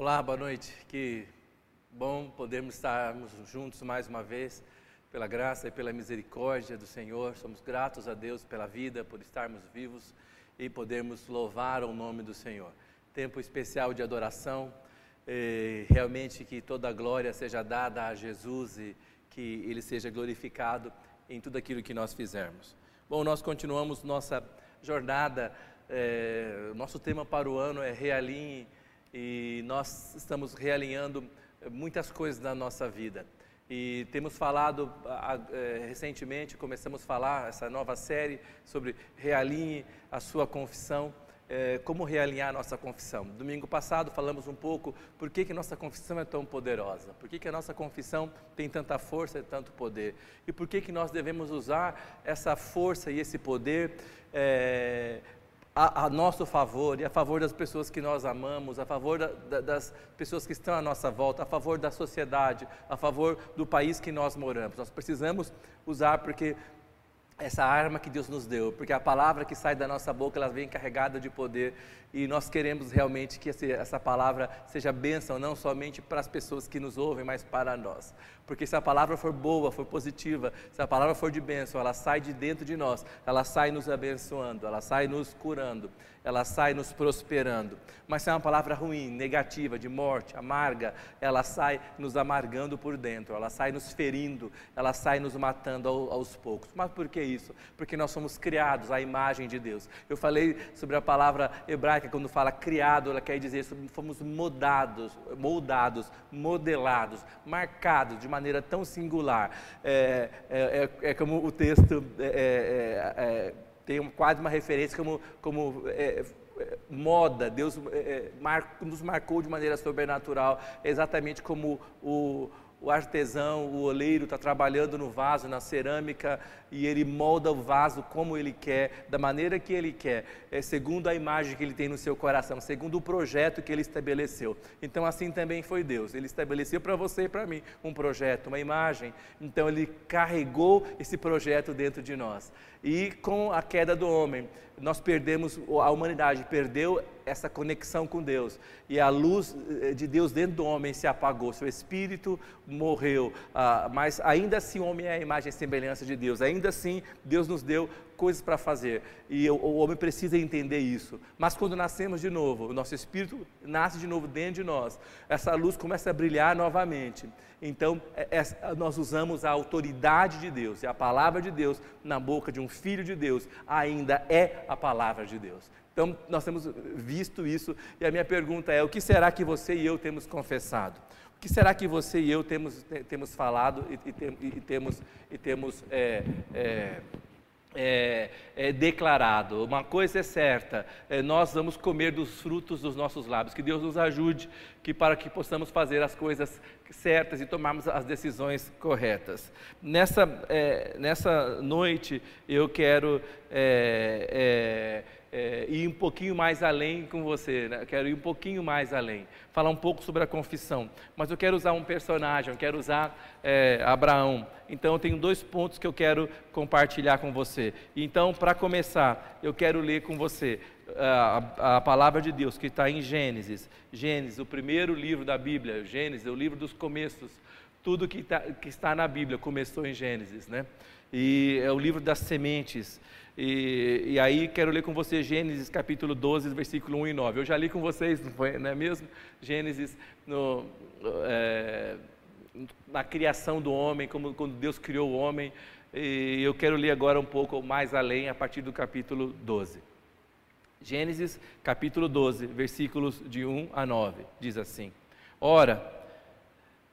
Olá, boa noite. Que bom podermos estarmos juntos mais uma vez, pela graça e pela misericórdia do Senhor. Somos gratos a Deus pela vida, por estarmos vivos e podermos louvar o nome do Senhor. Tempo especial de adoração, realmente que toda a glória seja dada a Jesus e que Ele seja glorificado em tudo aquilo que nós fizermos. Bom, nós continuamos nossa jornada, é, nosso tema para o ano é Realinhe e nós estamos realinhando muitas coisas na nossa vida. E temos falado é, recentemente, começamos a falar essa nova série sobre realinhe a sua confissão, é, como realinhar a nossa confissão. Domingo passado falamos um pouco por que, que nossa confissão é tão poderosa, por que, que a nossa confissão tem tanta força e tanto poder, e por que, que nós devemos usar essa força e esse poder é, a, a, nosso favor e a favor das pessoas que nós amamos, a favor da, da, das pessoas que estão à nossa volta, a favor da sociedade, a favor do país que nós moramos. Nós precisamos usar porque essa arma que Deus nos deu, porque a palavra que sai da nossa boca, ela vem carregada de poder e nós queremos realmente que essa palavra seja bênção, não somente para as pessoas que nos ouvem, mas para nós. Porque se a palavra for boa, for positiva, se a palavra for de bênção, ela sai de dentro de nós, ela sai nos abençoando, ela sai nos curando, ela sai nos prosperando. Mas se é uma palavra ruim, negativa, de morte, amarga, ela sai nos amargando por dentro, ela sai nos ferindo, ela sai nos matando aos poucos. Mas por que isso? Porque nós somos criados à imagem de Deus. Eu falei sobre a palavra hebraica, quando fala criado, ela quer dizer fomos moldados, moldados, modelados, marcados de maneira tão singular. É, é, é, é como o texto é, é, é, tem quase uma referência como, como moda, Deus mar, nos marcou de maneira sobrenatural, exatamente como o, o artesão, o oleiro está trabalhando no vaso, na cerâmica, e ele molda o vaso como ele quer, da maneira que ele quer, é, segundo a imagem que ele tem no seu coração, segundo o projeto que ele estabeleceu. Então, assim também foi Deus. Ele estabeleceu para você e para mim um projeto, uma imagem. Então, ele carregou esse projeto dentro de nós. E com a queda do homem, nós perdemos, a humanidade perdeu essa conexão com Deus. E a luz eh, de Deus dentro do homem se apagou, seu espírito morreu. Ah, mas ainda assim o homem é a imagem e semelhança de Deus. Ainda assim Deus nos deu coisas para fazer. E o, homem precisa entender isso. Mas quando nascemos de novo, o nosso espírito nasce de novo dentro de nós, essa luz começa a brilhar novamente. Então, é, é, nós usamos a autoridade de Deus, e a palavra de Deus na boca de um filho de Deus ainda é a palavra de Deus. Então, nós temos visto isso, e a minha pergunta é: o que será que você e eu temos confessado? O que será que você e eu temos, temos falado e, e, e temos, e temos é, é, é, é, declarado. Uma coisa é certa, é, nós vamos comer dos frutos dos nossos lábios. Que Deus nos ajude que para que possamos fazer as coisas certas e tomarmos as decisões corretas. Nessa, é, nessa noite eu quero é, ir um pouquinho mais além com você, né? quero ir um pouquinho mais além, falar um pouco sobre a confissão, mas eu quero usar um personagem, eu quero usar é, Abraão. Então eu tenho dois pontos que eu quero compartilhar com você. Então, para começar, eu quero ler com você a, a palavra de Deus que está em Gênesis. Gênesis, o primeiro livro da Bíblia, Gênesis, o livro dos começos. Tudo que, tá, que está na Bíblia começou em Gênesis, né? E é o livro das sementes. E, e, aí quero ler com você Gênesis capítulo 12, versículo 1 e 9. Eu já li com vocês, não, foi, não é mesmo? Gênesis no, é, na criação do homem, como quando Deus criou o homem. E eu quero ler agora um pouco mais além, a partir do capítulo 12. Gênesis capítulo 12, versículos de 1 a 9. Diz assim: Ora,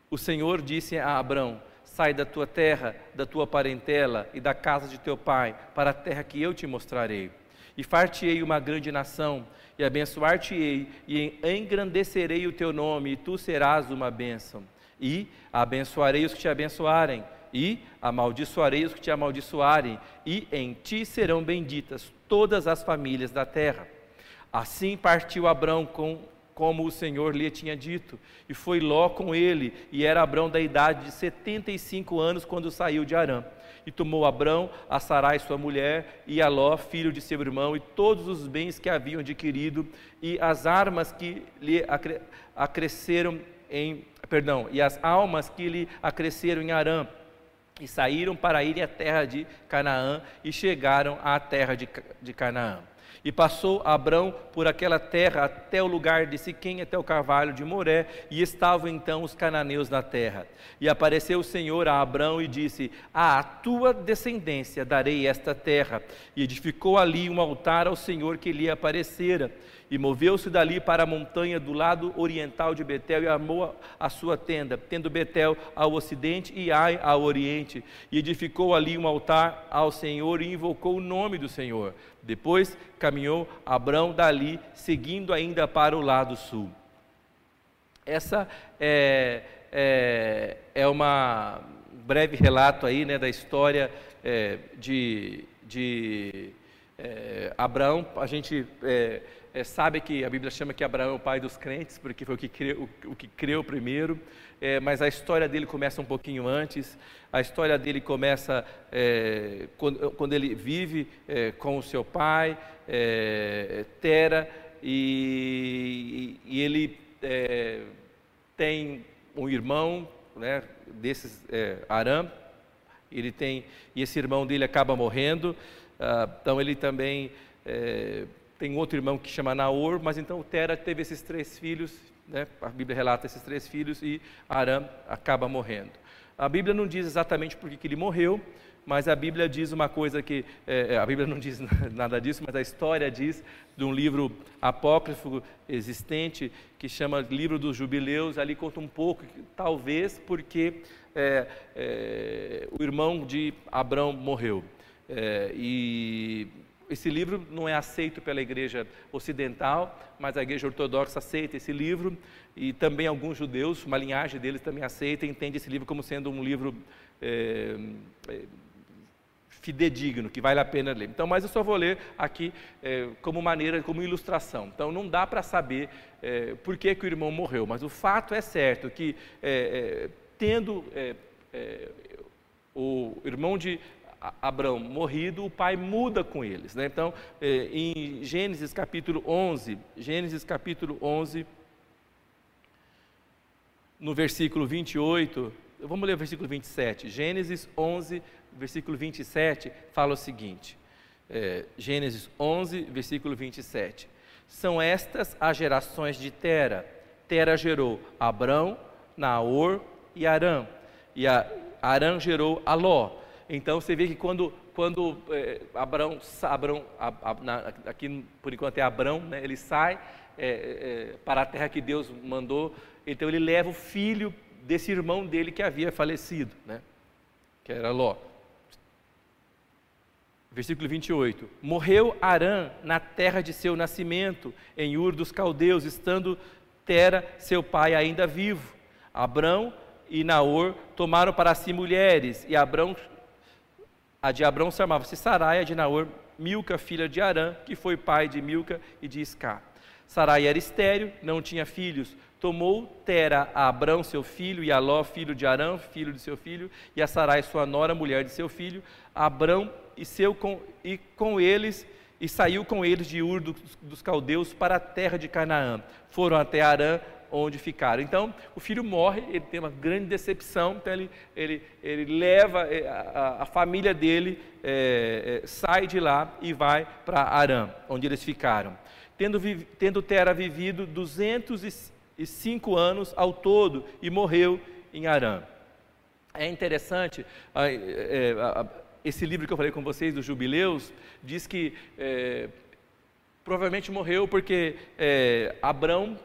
o Senhor disse a Abrão: Sai da tua terra, da tua parentela e da casa de teu pai, para a terra que eu te mostrarei. E far-te-ei uma grande nação, e abençoar-te-ei, e engrandecerei o teu nome, e tu serás uma bênção. E abençoarei os que te abençoarem, e amaldiçoarei os que te amaldiçoarem, e em ti serão benditas todas as famílias da terra. Assim partiu Abrão com como o Senhor lhe tinha dito. E foi Ló com ele, e era Abrão da idade de 75 anos quando saiu de Arã. E tomou Abrão a Sarai, sua mulher, e a Ló, filho de seu irmão, e todos os bens que haviam adquirido, e as armas que lhe acresceram em, perdão, e as almas que lhe acresceram em Arã. E saíram para ir à terra de Canaã, e chegaram à terra de, de Canaã. E passou Abrão por aquela terra até o lugar de Siquém, até o carvalho de Moré, e estavam então os cananeus na terra. E apareceu o Senhor a Abrão e disse: À tua descendência darei esta terra. E edificou ali um altar ao Senhor que lhe aparecera. E moveu-se dali para a montanha do lado oriental de Betel e armou a sua tenda, tendo Betel ao ocidente e Ai ao oriente. E edificou ali um altar ao Senhor e invocou o nome do Senhor. Depois caminhou Abrão dali, seguindo ainda para o lado sul. Essa é, é, é uma breve relato aí né, da história é, de, de é, Abraão. A gente é, sabe que a Bíblia chama que Abraão é o pai dos crentes, porque foi o que creu, o, o que creu primeiro, é, mas a história dele começa um pouquinho antes. A história dele começa é, quando, quando, ele vive é, com o seu pai, é, Tera, e, e ele é, tem um irmão né, desses, Aram, ele tem, e esse irmão dele acaba morrendo, ah, então ele também tem outro irmão que chama Naor, mas então Tera teve esses três filhos, né? a Bíblia relata esses três filhos e Aram acaba morrendo. A Bíblia não diz exatamente por que ele morreu, mas a Bíblia diz uma coisa que é, é a Bíblia não diz nada disso, mas a história diz de um livro apócrifo existente que chama Livro dos Jubileus. Ali conta um pouco, talvez porque é, é, o irmão de Abrão morreu é, e esse livro não é aceito pela igreja ocidental, mas a igreja ortodoxa aceita esse livro e também alguns judeus, uma linhagem deles também aceita e entende esse livro como sendo um livro é, é, fidedigno, que vale a pena ler. Então, mas eu só vou ler aqui é, como maneira, como ilustração. Então, não dá para saber por que, que, o irmão morreu, mas o fato é certo que, tendo o irmão de Abraão morrido, o pai muda com eles. Né? Então, é, em Gênesis capítulo 11, Gênesis capítulo 11, no versículo 28, vamos ler o versículo 27. Gênesis 11, versículo 27, fala o seguinte: é, Gênesis 11, versículo 27. São estas as gerações de Tera. Tera gerou Abrão, Naor e Arã. E Arã gerou Aló. Então você vê que quando, quando é, Abraão a, a, na, aqui por enquanto é Abraão, né, ele sai é, é, para a terra que Deus mandou, então ele leva o filho desse irmão dele que havia falecido, né, que era Ló. Versículo 28. Morreu Arã na terra de seu nascimento, em Ur dos Caldeus, estando Tera, seu pai, ainda vivo. Abrão e Naor tomaram para si mulheres, e Abrão a de Abrão chamava-se Sarai, a de Naor, Milca, filha de Arã, que foi pai de Milca e de Isca. Sarai era estéril, não tinha filhos. Tomou Tera a Abrão, seu filho, e Aló, filho de Arã, filho de seu filho, e a Sarai, sua nora, mulher de seu filho, Abrão e, seu, com, e com eles, e saiu com eles de Ur dos, dos caldeus para a terra de Canaã. Foram até Arã, onde ficaram. Então, o filho morre, ele tem uma grande decepção, então ele, ele, ele leva eh, a, a família dele, é, é, sai de lá e vai para Arã, onde eles ficaram. Tendo, tendo Tera vivido 205 anos ao todo e morreu em Arã. É interessante, é, esse livro que eu falei com vocês, dos Jubileus, diz que provavelmente morreu porque Abrão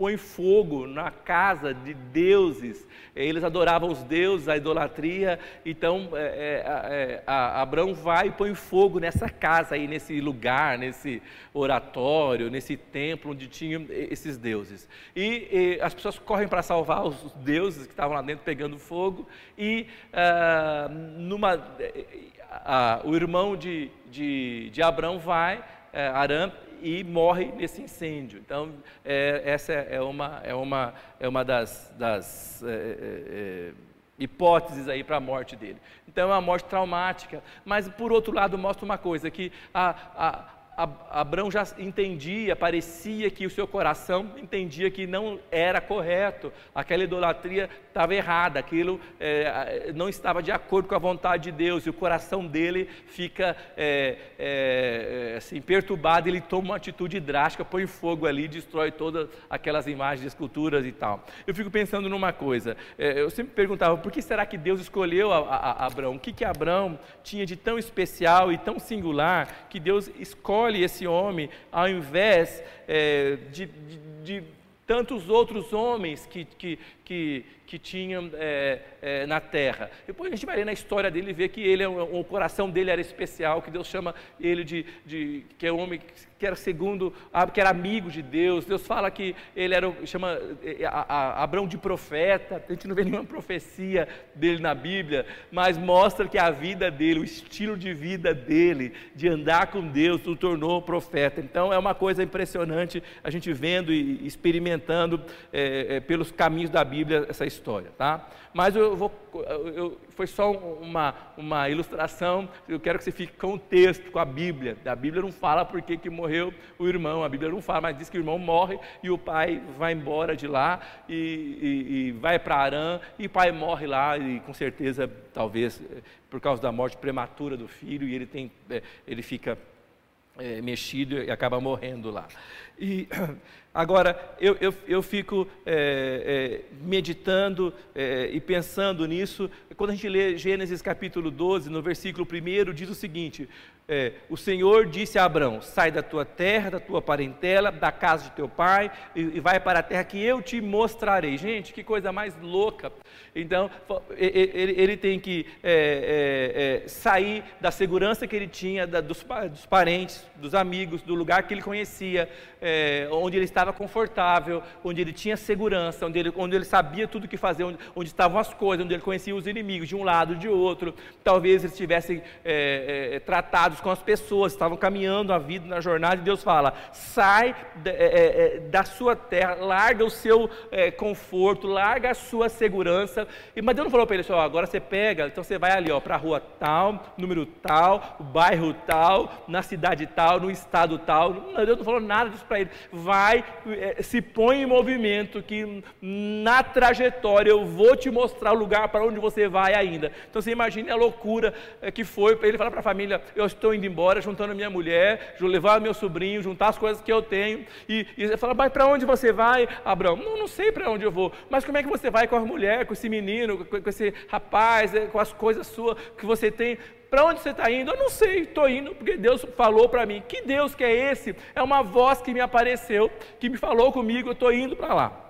põe fogo na casa de deuses. Eles adoravam os deuses, a idolatria. Então, é, é, é, Abraão vai e põe fogo nessa casa aí, nesse lugar, nesse oratório, nesse templo onde tinham esses deuses. E, e as pessoas correm para salvar os deuses que estavam lá dentro pegando fogo. E ah, numa, ah, o irmão de, de, de Abraão vai, eh, Arã, e morre nesse incêndio. Então, é, essa é uma, é uma, é uma das, das é, é, é hipóteses aí para a morte dele. Então, é uma morte traumática. Mas, por outro lado, mostra uma coisa, que a, a Abraão já entendia, parecia que o seu coração entendia que não era correto, aquela idolatria estava errada, aquilo é, não estava de acordo com a vontade de Deus, e o coração dele fica é, é, assim, perturbado, ele toma uma atitude drástica, põe fogo ali, destrói todas aquelas imagens, esculturas e tal. Eu fico pensando numa coisa, eu sempre perguntava, por que será que Deus escolheu a, a, a Abraão? O que, que Abraão tinha de tão especial e tão singular que Deus escolhe escolhe esse homem ao invés é, de, de, de tantos outros homens que, que, que, que tinham é, é, na terra. Depois a gente vai ler na história dele e ver que ele, o coração dele era especial, que Deus chama ele de, de que é um homem que era segundo, que era amigo de Deus. Deus fala que ele era, chama é, a, a, Abraão de profeta. A gente não vê nenhuma profecia dele na Bíblia, mas mostra que a vida dele, o estilo de vida dele, de andar com Deus, o tornou profeta. Então é uma coisa impressionante a gente vendo e experimentando é, é, pelos caminhos da Bíblia essa história, tá? Mas eu vou, eu, foi só uma, uma ilustração. Eu quero que você fique com o texto, com a Bíblia. A Bíblia não fala por que, morreu o irmão, a Bíblia não fala, mas diz que o irmão morre e o pai vai embora de lá e, e, e vai para Arã e o pai morre lá e com certeza, talvez por causa da morte prematura do filho e ele tem, é, ele fica é, mexido e acaba morrendo lá. E agora eu, eu, eu fico é, é, meditando é, e pensando nisso. Quando a gente lê Gênesis capítulo 12, no versículo 1, diz o seguinte: é, o Senhor disse a Abraão: Sai da tua terra, da tua parentela, da casa de teu pai, e, e vai para a terra que eu te mostrarei. Gente, que coisa mais louca. Então, ele, ele tem que é, é, é, sair da segurança que ele tinha, da, dos, dos, parentes, dos amigos, do lugar que ele conhecia, é, onde ele estava confortável, onde ele tinha segurança, onde ele, onde ele sabia tudo o que fazer, onde, onde, estavam as coisas, onde ele conhecia os inimigos de um lado, de outro. Talvez eles tivessem é, com as pessoas, estavam caminhando a vida na jornada, e Deus fala: sai é, é, da sua terra, larga o seu é, conforto, larga a sua segurança. E, mas Deus não falou para ele assim: ó, agora você pega, então você vai ali para a rua tal, número tal, bairro tal, na cidade tal, no estado tal. Não, Deus não falou nada disso para ele. Vai, se põe em movimento, que na trajetória eu vou te mostrar o lugar para onde você vai ainda. Então você imagine a loucura que foi para ele falar para a família: eu estou indo embora, juntando minha mulher, levar meu sobrinho, juntar as coisas que eu tenho. E, e ele fala, mas para onde você vai, Abraão? Não, não sei para onde eu vou. Mas como é que você vai com a mulher, com esse menino, com, com esse rapaz, é, com as coisas suas que você tem? Para onde você está indo? Eu não sei, estou indo porque Deus falou para mim. Que Deus que é esse? É uma voz que me apareceu, que me falou comigo, eu estou indo para lá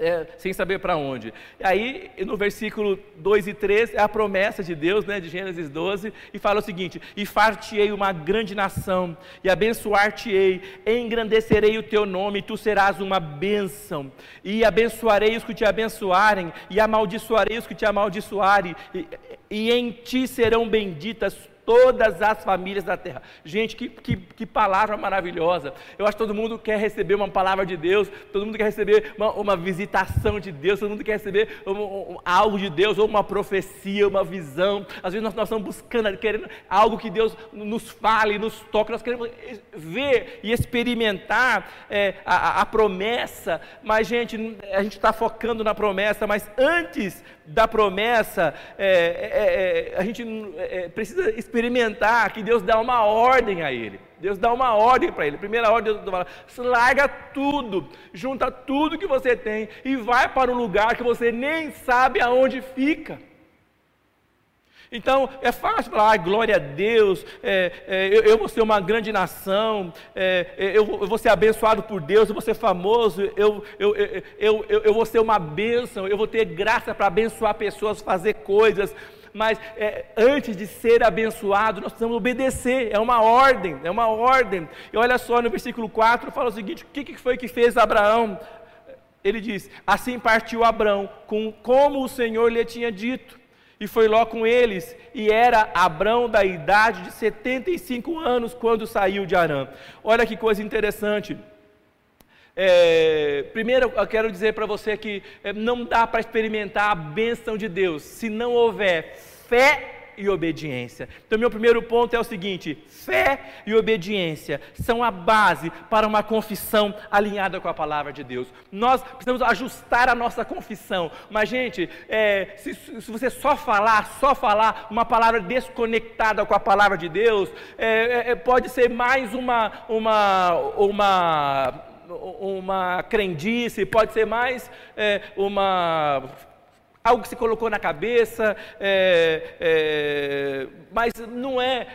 é, sem saber para onde. E aí, no versículo 2 e 3, é a promessa de Deus, né, de Gênesis 12, e fala o seguinte: E far-te-ei uma grande nação, e abençoar-te-ei, engrandecerei o teu nome, e tu serás uma bênção, e abençoarei os que te abençoarem, e amaldiçoarei os que te amaldiçoarem, e, e em ti serão benditas todas as famílias da terra. Gente, que, que, que, palavra maravilhosa. Eu acho que todo mundo quer receber uma palavra de Deus, todo mundo quer receber uma, uma visitação de Deus, todo mundo quer receber um, um, algo de Deus, ou uma profecia, uma visão. Às vezes nós, nós estamos buscando, querendo algo que Deus nos fale, nos toque, nós queremos ver e experimentar é, a, a promessa, mas, gente, a gente está focando na promessa, mas antes da promessa, é, é, é a gente é, precisa experimentar que Deus dá uma ordem a ele. Deus dá uma ordem para ele. Primeira ordem, Deus fala: larga tudo, junta tudo que você tem e vai para um lugar que você nem sabe aonde fica. Então é fácil falar, ah, glória a Deus, é, é, eu, eu, vou ser uma grande nação, é, é eu, eu, vou ser abençoado por Deus, eu vou ser famoso, eu, eu, vou ser uma bênção, eu vou ter graça para abençoar pessoas, fazer coisas. Mas é, antes de ser abençoado, nós precisamos obedecer, é uma ordem, é uma ordem. E olha só no versículo 4, fala o seguinte: o que, que foi que fez Abraão? Ele diz: Assim partiu Abraão, com, como o Senhor lhe tinha dito E foi Ló com eles, e era Abrão da idade de 75 anos quando saiu de Arã. Olha que coisa interessante. É, primeiro, eu quero dizer para você que é, não dá para experimentar a bênção de Deus se não houver fé e obediência. Então, meu primeiro ponto é o seguinte: fé e obediência são a base para uma confissão alinhada com a palavra de Deus. Nós precisamos ajustar a nossa confissão, mas, gente, é, se, se, você só falar, só falar uma palavra desconectada com a palavra de Deus, é, é, pode ser mais uma, uma, uma uma crendice, pode ser mais é, uma algo que se colocou na cabeça, é, é, mas não é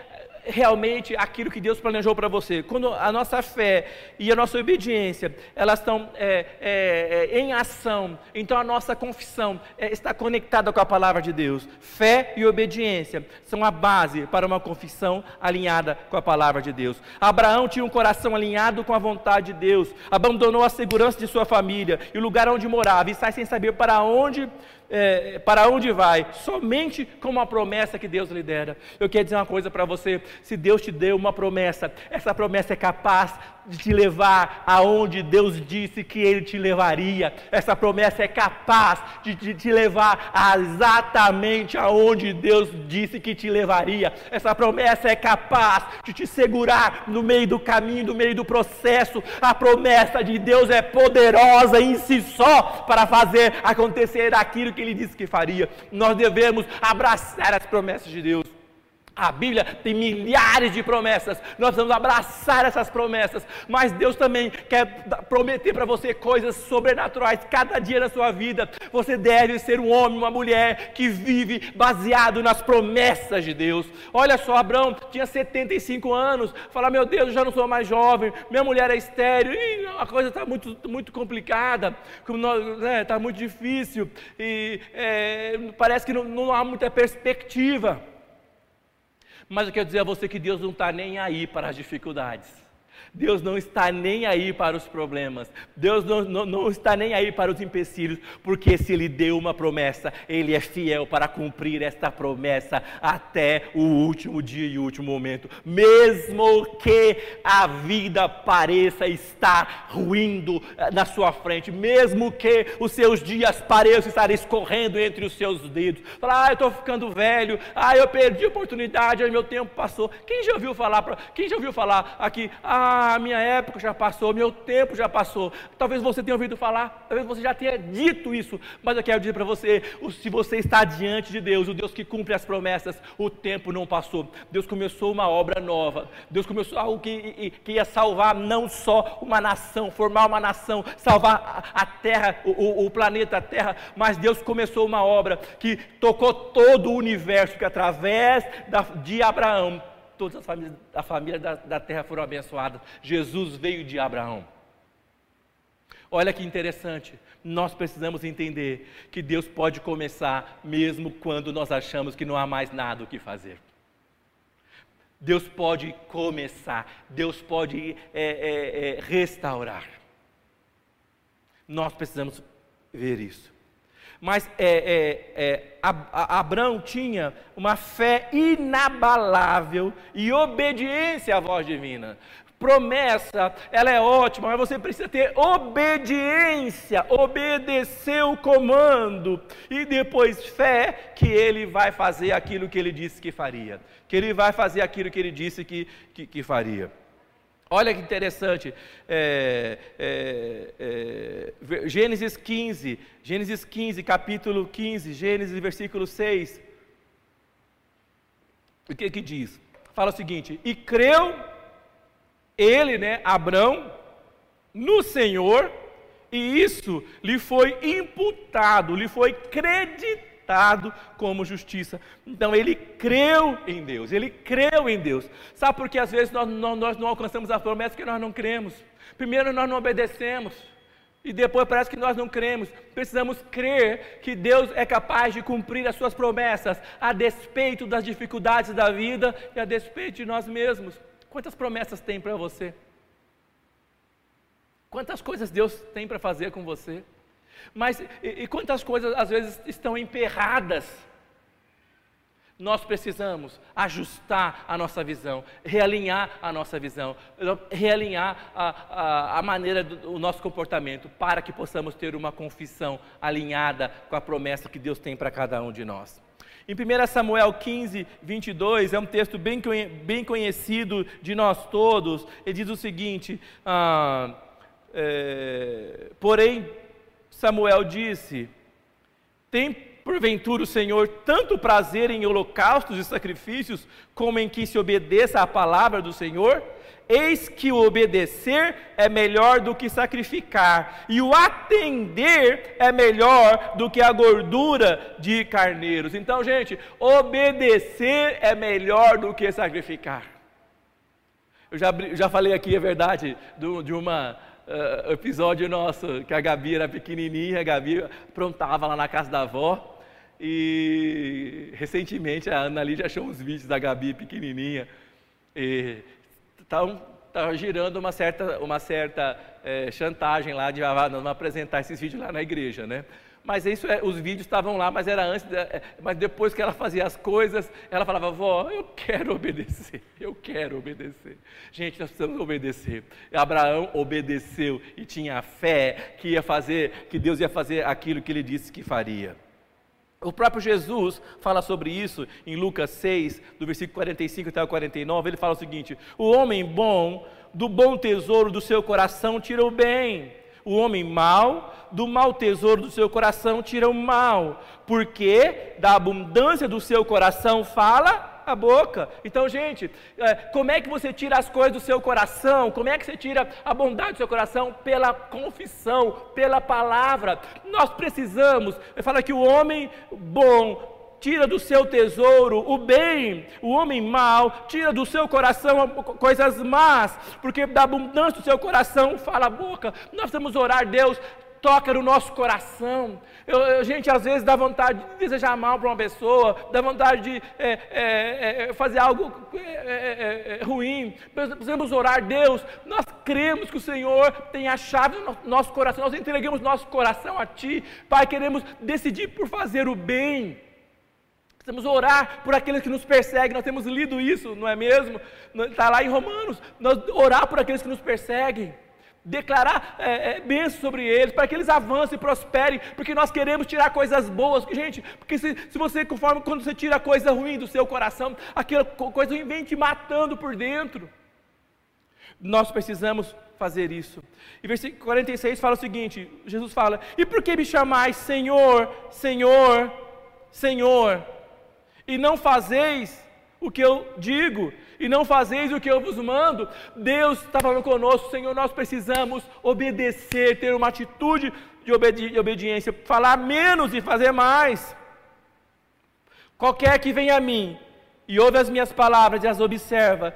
realmente aquilo que Deus planejou para você. Quando a nossa fé e a nossa obediência elas estão é, é, é, em ação, então a nossa confissão é, está conectada com a palavra de Deus. Fé e obediência são a base para uma confissão alinhada com a palavra de Deus. Abraão tinha um coração alinhado com a vontade de Deus, abandonou a segurança de sua família e o lugar onde morava e sai sem saber para onde é, para onde vai? Somente com uma promessa que Deus lhe dera. Eu quero dizer uma coisa para você: se Deus te deu uma promessa, essa promessa é capaz de te levar aonde Deus disse que Ele te levaria. Essa promessa é capaz de, te levar exatamente aonde Deus disse que te levaria. Essa promessa é capaz de te segurar no meio do caminho, no meio do processo. A promessa de Deus é poderosa em si só para fazer acontecer aquilo que Ele disse que faria. Nós devemos abraçar as promessas de Deus. A Bíblia tem milhares de promessas, nós precisamos abraçar essas promessas, mas Deus também quer prometer para você coisas sobrenaturais cada dia da sua vida. Você deve ser um homem, uma mulher que vive baseado nas promessas de Deus. Olha só, Abraão tinha 75 anos, fala: Meu Deus, eu já não sou mais jovem, minha mulher é estéreo, a coisa está muito, muito complicada, está né, tá muito difícil, e é, parece que não, não há muita perspectiva. Mas eu quero dizer a você que Deus não está nem aí para as dificuldades. Deus não está nem aí para os problemas, Deus não, não, não, está nem aí para os empecilhos, porque se Ele deu uma promessa, Ele é fiel para cumprir esta promessa até o último dia e último momento, mesmo que a vida pareça estar ruindo eh, na sua frente, mesmo que os seus dias pareçam estar escorrendo entre os seus dedos, falar, ah, eu estou ficando velho, ah, eu perdi a oportunidade, meu tempo passou. Quem já ouviu falar, quem já ouviu falar aqui, ah, ah, minha época já passou, meu tempo já passou. Talvez você tenha ouvido falar, talvez você já tenha dito isso, mas eu quero dizer para você: se você está diante de Deus, o Deus que cumpre as promessas, o tempo não passou. Deus começou uma obra nova, Deus começou algo que, que ia salvar não só uma nação, formar uma nação, salvar a terra, o, o planeta Terra, mas Deus começou uma obra que tocou todo o universo, que através da, de Abraão todas as famílias, a família da, da terra foram abençoadas. Jesus veio de Abraão. Olha que interessante, nós precisamos entender que Deus pode começar mesmo quando nós achamos que não há mais nada o que fazer. Deus pode começar, Deus pode é, é, é, restaurar. Nós precisamos ver isso. Mas é, é, é, Abraão tinha uma fé inabalável e obediência à voz divina. Promessa, ela é ótima, mas você precisa ter obediência, obedecer o comando e depois fé que ele vai fazer aquilo que ele disse que faria, que ele vai fazer aquilo que ele disse que, que, que faria. Olha que interessante, é, é, é, Gênesis 15, Gênesis 15, capítulo 15, Gênesis versículo 6. O que que diz? Fala o seguinte: E creu ele, né, Abraão, no Senhor, e isso lhe foi imputado, lhe foi creditado como justiça. Então ele creu em Deus, ele creu em Deus. Sabe por que às vezes nós, nós não alcançamos a promessa que nós não cremos? Primeiro nós não obedecemos. E depois parece que nós não cremos. Precisamos crer que Deus é capaz de cumprir as suas promessas, a despeito das dificuldades da vida e a despeito de nós mesmos. Quantas promessas tem para você? Quantas coisas Deus tem para fazer com você? Mas e, e quantas coisas às vezes estão emperradas nós precisamos ajustar a nossa visão, realinhar a nossa visão, realinhar a, a, a maneira do nosso comportamento, para que possamos ter uma confissão alinhada com a promessa que Deus tem para cada um de nós. Em 1 Samuel 15, 22, é um texto bem, bem conhecido de nós todos. Ele diz o seguinte: ah, é, Porém, Samuel disse: Tem porventura o Senhor tanto prazer em holocaustos e sacrifícios, como em que se obedeça à palavra do Senhor? Eis que o obedecer é melhor do que sacrificar, e o atender é melhor do que a gordura de carneiros. Então, gente, obedecer é melhor do que sacrificar. Eu já, já falei aqui, é verdade, de, de uma uh, episódio nosso, que a Gabi era pequenininha, a Gabi aprontava lá na casa da avó, e recentemente a Ana Lídia achou uns vídeos da Gabi pequenininha, e tá girando uma certa, uma certa é, chantagem lá de ah, não apresentar esses vídeos lá na igreja, né? Mas isso é, os vídeos estavam lá, mas era antes, é, mas depois que ela fazia as coisas, ela falava, vó, eu quero obedecer, eu quero obedecer. Gente, nós precisamos obedecer. Abraão obedeceu e tinha fé que ia fazer, que Deus ia fazer aquilo que ele disse que faria. O próprio Jesus fala sobre isso em Lucas 6, do versículo 45 até o 49. Ele fala o seguinte: O homem bom, do bom tesouro do seu coração, tira o bem. O homem mau, do mau tesouro do seu coração, tira o mal. Porque da abundância do seu coração fala a boca. Então, gente, é, como é que você tira as coisas do seu coração? Como é que você tira a bondade do seu coração? Pela confissão, pela palavra. Nós precisamos, fala que o homem bom tira do seu tesouro o bem, o homem mau tira do seu coração coisas más, porque da abundância do seu coração fala a boca. Nós precisamos orar, Deus, toca no nosso coração. Eu, eu, gente, às vezes dá vontade de desejar mal para uma pessoa, dá vontade de é, é, é, fazer algo é, é, é, ruim. Precisamos orar, Deus. Nós cremos que o Senhor tem a chave do nosso coração. Nós entregamos nosso coração a Ti. Pai, queremos decidir por fazer o bem. Precisamos orar por aqueles que nos perseguem. Nós temos lido isso, não é mesmo? Está lá em Romanos. Nós orar por aqueles que nos perseguem declarar é, é, bênçãos sobre eles, para que eles avancem e prosperem, porque nós queremos tirar coisas boas, gente, porque se, se você, conforme quando você tira coisa ruim do seu coração, aquela coisa vem te matando por dentro. Nós precisamos fazer isso. E versículo 46 fala o seguinte: Jesus fala: E por que me chamais Senhor, Senhor, Senhor, e não fazeis o que eu digo? e não fazeis o que eu vos mando. Deus está falando conosco, Senhor, nós precisamos obedecer, ter uma atitude de, obedi de obediência, falar menos e fazer mais. Qualquer que venha a mim e ouve as minhas palavras e as observa,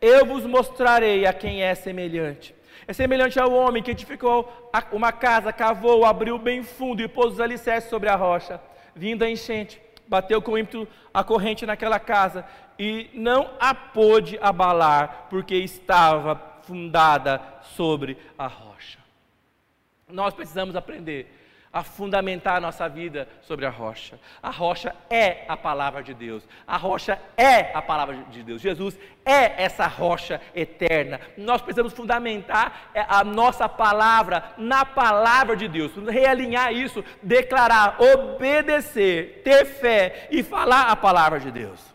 eu vos mostrarei a quem é semelhante. É semelhante ao homem que edificou uma casa, cavou, abriu bem fundo e pôs os alicerces sobre a rocha. Vindo a enchente, bateu com ímpeto a corrente naquela casa e não a pôde abalar, porque estava fundada sobre a rocha. Nós precisamos aprender a fundamentar a nossa vida sobre a rocha. A rocha é a palavra de Deus. A rocha é a palavra de Deus. Jesus é essa rocha eterna. Nós precisamos fundamentar é, a nossa palavra na palavra de Deus. Realinhar isso, declarar, obedecer, ter fé e falar a palavra de Deus.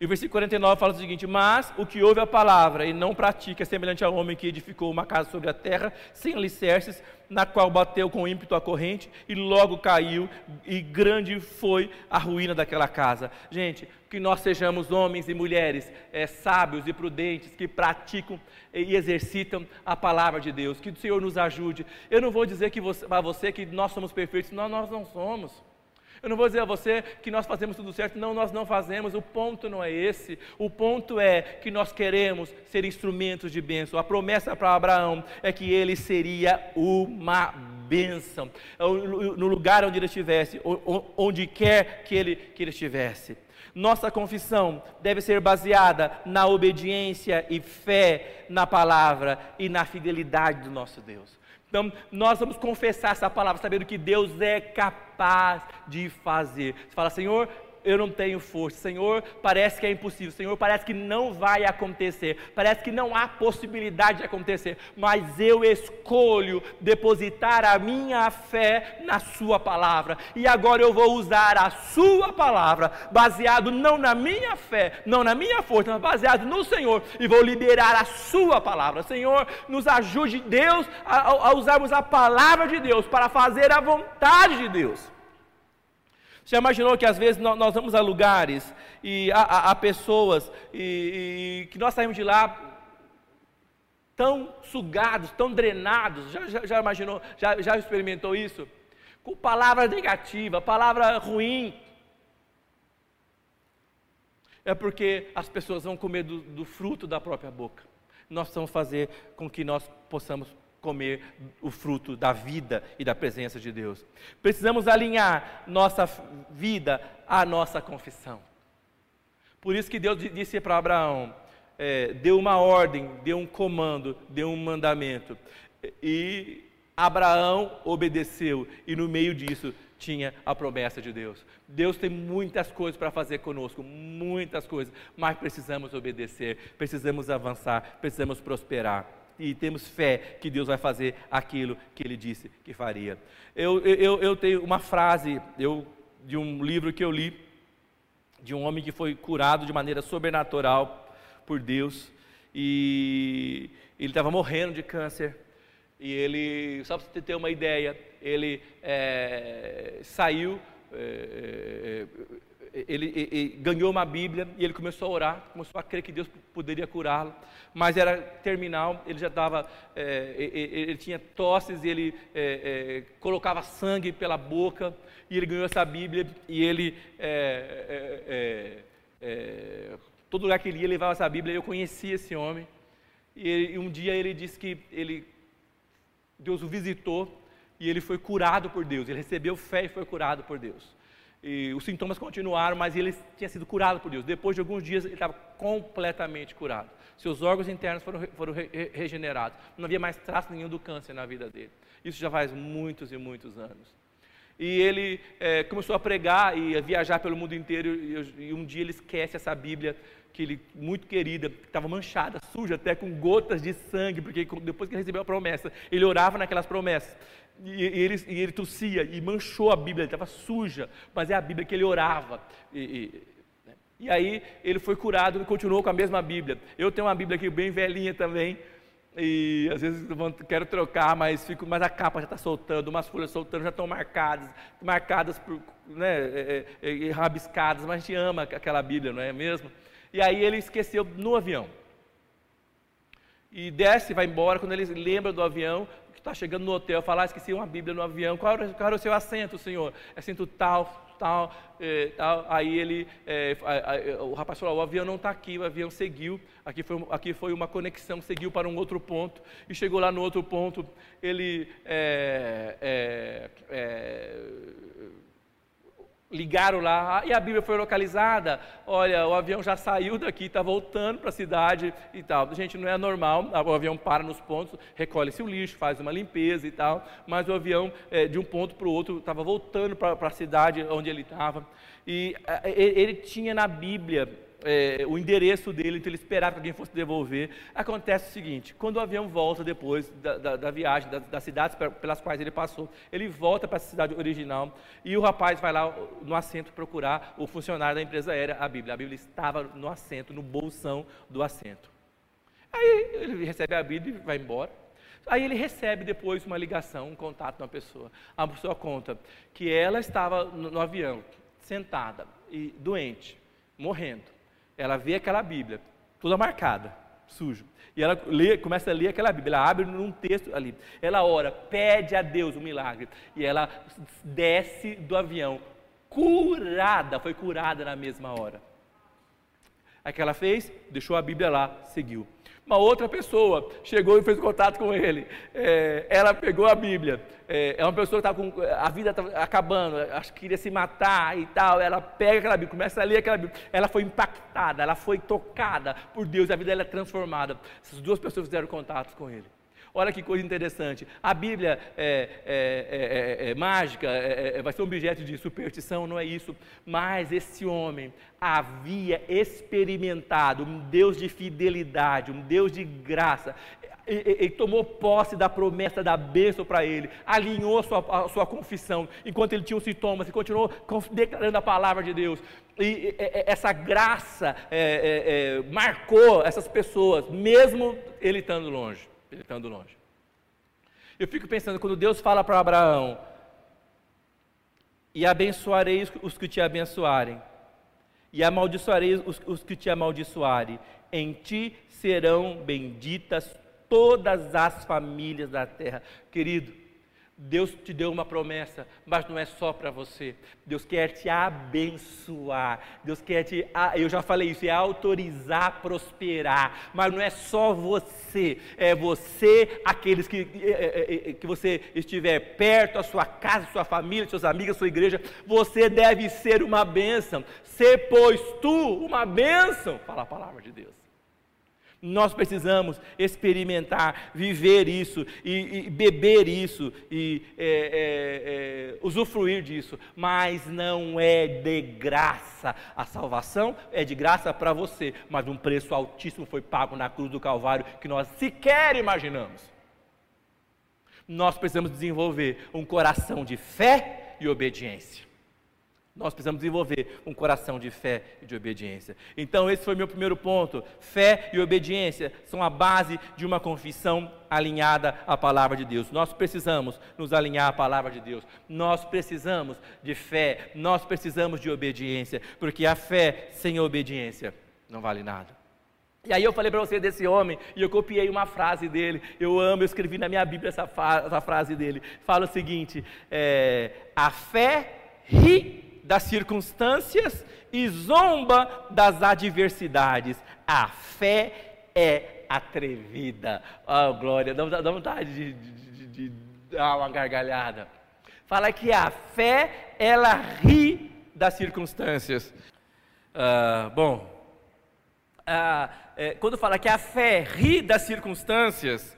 E o versículo 49 fala o seguinte: Mas o que ouve a palavra e não pratica é semelhante ao homem que edificou uma casa sobre a terra, sem alicerces, na qual bateu com ímpeto a corrente e logo caiu, e grande foi a ruína daquela casa. Gente, que nós sejamos homens e mulheres é, sábios e prudentes, que praticam e exercitam a palavra de Deus. Que o Senhor nos ajude. Eu não vou dizer que para você que nós somos perfeitos, nós não somos. Eu não vou dizer a você que nós fazemos tudo certo, não, nós não fazemos. O ponto não é esse. O ponto é que nós queremos ser instrumentos de bênção. A promessa para Abraão é que ele seria uma bênção no lugar onde ele estivesse, onde quer que ele, que ele estivesse. Nossa confissão deve ser baseada na obediência e fé na palavra e na fidelidade do nosso Deus. Então, nós vamos confessar essa palavra, sabendo que Deus é capaz de fazer. Você fala, Senhor, eu não tenho força. Senhor, parece que é impossível. Senhor, parece que não vai acontecer. Parece que não há possibilidade de acontecer. Mas eu escolho depositar a minha fé na Sua palavra. E agora eu vou usar a Sua palavra, baseado não na minha fé, não na minha força, mas baseado no Senhor. E vou liberar a Sua palavra. Senhor, nos ajude, Deus, a, a usarmos a palavra de Deus para fazer a vontade de Deus. Já imaginou que às vezes nós vamos a lugares e há, há pessoas e, e, que nós saímos de lá tão sugados, tão drenados? Já, já, já imaginou, já, já experimentou isso? Com palavra negativa, palavra ruim. É porque as pessoas vão comer do, do fruto da própria boca. Nós vamos fazer com que nós possamos comer o fruto da vida e da presença de Deus. Precisamos alinhar nossa vida à nossa confissão. Por isso que Deus disse para Abraão: é, deu uma ordem, deu um comando, deu um mandamento. E Abraão obedeceu, e no meio disso tinha a promessa de Deus. Deus tem muitas coisas para fazer conosco, muitas coisas, mas precisamos obedecer, precisamos avançar, precisamos prosperar e temos fé que Deus vai fazer aquilo que Ele disse que faria. Eu, eu, eu tenho uma frase eu, de um livro que eu li, de um homem que foi curado de maneira sobrenatural por Deus, e ele estava morrendo de câncer, e ele, só para você ter uma ideia, ele é, saiu, é, ele, ele, ganhou uma Bíblia e ele começou a orar, começou a crer que Deus poderia curá-lo, mas era terminal, ele já estava, é, ele, ele, tinha tosses, ele é, é, colocava sangue pela boca, e ele ganhou essa Bíblia, e ele, é, é, é, todo lugar que ele ia, levava essa Bíblia, eu conhecia esse homem, e, ele, e um dia ele disse que ele, Deus o visitou, e ele foi curado por Deus, ele recebeu fé e foi curado por Deus. E os sintomas continuaram, mas ele tinha sido curado por Deus. Depois de alguns dias, ele estava completamente curado. Seus órgãos internos foram, foram re, regenerados. Não havia mais traço nenhum do câncer na vida dele. Isso já faz muitos e muitos anos. E ele é, começou a pregar e a viajar pelo mundo inteiro. E, e um dia ele esquece essa Bíblia que ele muito querida, que estava manchada, suja, até com gotas de sangue, porque depois que ele recebeu a promessa, ele orava naquelas promessas. E, ele, e ele tossia e manchou a Bíblia, estava suja, mas é a Bíblia que ele orava. E, e, né? e aí ele foi curado e continuou com a mesma Bíblia. Eu tenho uma Bíblia aqui bem velhinha também, e às vezes quero trocar, mas fico, mas a capa já está soltando, umas folhas soltando já estão marcadas, marcadas por, né, é, é, é, rabiscadas, mas a gente ama aquela Bíblia, não é mesmo? E aí ele esqueceu no avião. E desce, vai embora, quando ele lembra do avião, está chegando no hotel, falar, ah, esqueci uma Bíblia no avião, qual era, qual era o seu assento, senhor? Assento tal, tal, eh, tal. Aí ele, eh, a, a, o rapaz falou, o avião não está aqui, o avião seguiu, aqui foi, aqui foi uma conexão, seguiu para um outro ponto, e chegou lá no outro ponto, ele eh, ligaram lá, e a Bíblia foi localizada, olha, o avião já saiu daqui, está voltando para a cidade e tal. Gente, não é normal, o avião para nos pontos, recolhe-se o lixo, faz uma limpeza e tal, mas o avião, é, de um ponto para o outro, estava voltando para a cidade onde ele estava. E ele tinha na Bíblia é, o endereço dele, então ele esperava que alguém fosse devolver. Acontece o seguinte: quando o avião volta depois da, da, da viagem, da, das cidades pelas quais ele passou, ele volta para a cidade original e o rapaz vai lá no assento procurar o funcionário da empresa aérea, a Bíblia. A Bíblia estava no assento, no bolsão do assento. Aí ele recebe a Bíblia e vai embora. Aí ele recebe depois uma ligação, um contato de uma pessoa. A pessoa conta que ela estava no, no avião, sentada e doente, morrendo ela vê aquela Bíblia, toda marcada, sujo. E ela lê, começa a ler aquela Bíblia, ela abre num texto ali. Ela ora, pede a Deus um milagre. E ela desce do avião, curada, foi curada na mesma hora. Aí que ela fez? Deixou a Bíblia lá, seguiu. Uma outra pessoa chegou e fez contato com ele. É, ela pegou a Bíblia. É, é uma pessoa que está com a vida tá acabando, acho que queria se matar e tal. Ela pega aquela Bíblia, começa a ler aquela Bíblia. Ela foi impactada, ela foi tocada por Deus, a vida dela é transformada. Essas duas pessoas fizeram contato com ele. Olha que coisa interessante. A Bíblia é, é, é, é mágica, vai ser um objeto de superstição, não é isso. Mas esse homem havia experimentado um Deus de fidelidade, um Deus de graça ele tomou posse da promessa da bênção para ele, alinhou sua, a sua confissão, enquanto ele tinha os sintomas, e continuou declarando a palavra de Deus. E, essa graça é, é, é, marcou essas pessoas, mesmo ele estando longe. Ele estando longe. Eu fico pensando, quando Deus fala para Abraão, e abençoarei os que te abençoarem, e amaldiçoarei os, os que te amaldiçoarem, em ti serão benditas todas as famílias da terra. Querido, Deus te deu uma promessa, mas não é só para você. Deus quer te abençoar. Deus quer te, eu já falei isso, é autorizar a prosperar. Mas não é só você, é você, aqueles que, é, é, é, que você estiver perto, a sua casa, sua família, seus amigos, sua igreja. Você deve ser uma bênção. Ser, pois, tu uma bênção. Fala a palavra de Deus. Nós precisamos experimentar, viver isso, e, e beber isso, e é, é, é, usufruir disso, mas não é de graça. A salvação é de graça para você, mas um preço altíssimo foi pago na cruz do Calvário que nós sequer imaginamos. Nós precisamos desenvolver um coração de fé e obediência. Nós precisamos desenvolver um coração de fé e de obediência. Então, esse foi meu primeiro ponto. Fé e obediência são a base de uma confissão alinhada à palavra de Deus. Nós precisamos nos alinhar à palavra de Deus. Nós precisamos de fé, nós precisamos de obediência, porque a fé sem obediência não vale nada. E aí eu falei para você desse homem e eu copiei uma frase dele. Eu amo, eu escrevi na minha Bíblia essa, essa frase dele. Fala o seguinte: é, a fé ri das circunstâncias e zomba das adversidades. A fé é atrevida. Oh, glória, dá, dá vontade de, de, de, de dar uma gargalhada. Fala que a fé, ela ri das circunstâncias. Ah, bom, ah, é, quando fala que a fé ri das circunstâncias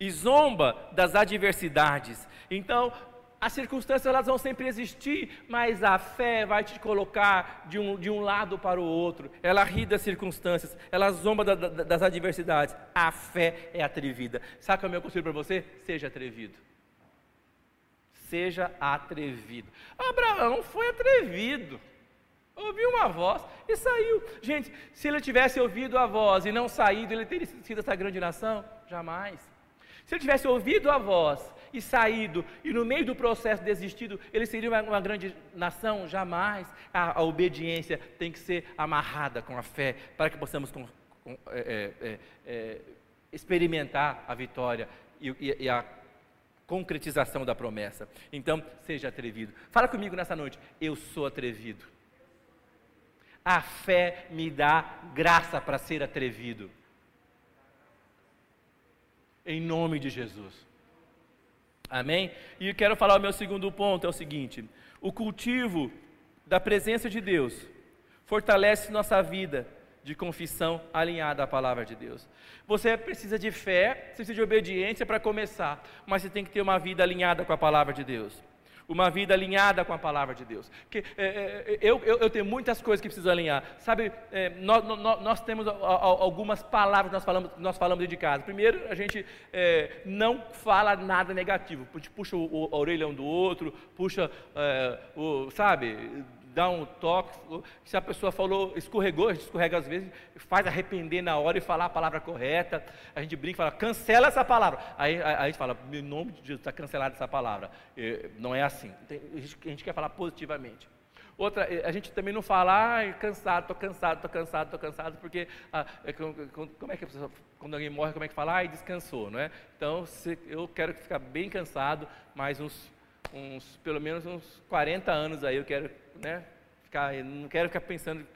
e zomba das adversidades, então as circunstâncias elas vão sempre existir, mas a fé vai te colocar de um, de um lado para o outro. Ela ri das circunstâncias, ela zomba da, da, das adversidades. A fé é atrevida. Sabe qual é o meu conselho para você? Seja atrevido. Seja atrevido. Abraão foi atrevido. Ouviu uma voz e saiu. Gente, se ele tivesse ouvido a voz e não saído, ele teria sido essa grande nação? Jamais. Se ele tivesse ouvido a voz e saído, e no meio do processo desistido, ele seria uma, uma grande nação? Jamais. A, a, obediência tem que ser amarrada com a fé, para que possamos com, com, é, é, é, é experimentar a vitória e, e, e a concretização da promessa. Então, seja atrevido. Fala comigo nessa noite. Eu sou atrevido. A fé me dá graça para ser atrevido. Em nome de Jesus. Amém? E quero falar o meu segundo ponto: é o seguinte: o cultivo da presença de Deus fortalece nossa vida de confissão alinhada à palavra de Deus. Você precisa de fé, precisa de obediência para começar, mas você tem que ter uma vida alinhada com a palavra de Deus uma vida alinhada com a palavra de Deus. Porque é, é, eu, eu, eu, tenho muitas coisas que preciso alinhar. Sabe, é, nós, nós, nós, temos algumas palavras que nós falamos, nós falamos de casa. Primeiro, a gente é, não fala nada negativo. A gente puxa o, o, a orelha um do outro, puxa, é, o, sabe, dá um toque. Se a pessoa falou, escorregou, a gente escorrega às vezes, faz arrepender na hora e falar a palavra correta. A gente brinca e fala, cancela essa palavra. Aí a, a gente fala, em nome de Jesus, está cancelada essa palavra. Não é assim. A gente, a gente, quer falar positivamente. Outra, a gente também não fala, ah, cansado, estou cansado, estou cansado, estou cansado, porque ah, é como é que pessoa, quando alguém morre, como é que fala? Ah, descansou, não é? Então, se, eu quero ficar bem cansado, mais uns, uns, pelo menos uns 40 anos aí, eu quero né? Ficar, não quero ficar pensando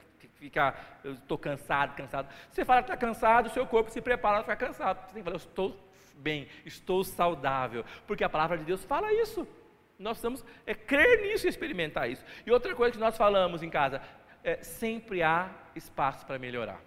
ficar, eu estou cansado, cansado. Você fala que está cansado, o seu corpo se prepara para ficar cansado. Você tem que falar, eu estou bem, estou saudável, porque a palavra de Deus fala isso. Nós precisamos é, crer nisso e experimentar isso. E outra coisa que nós falamos em casa, é, sempre há espaço para melhorar.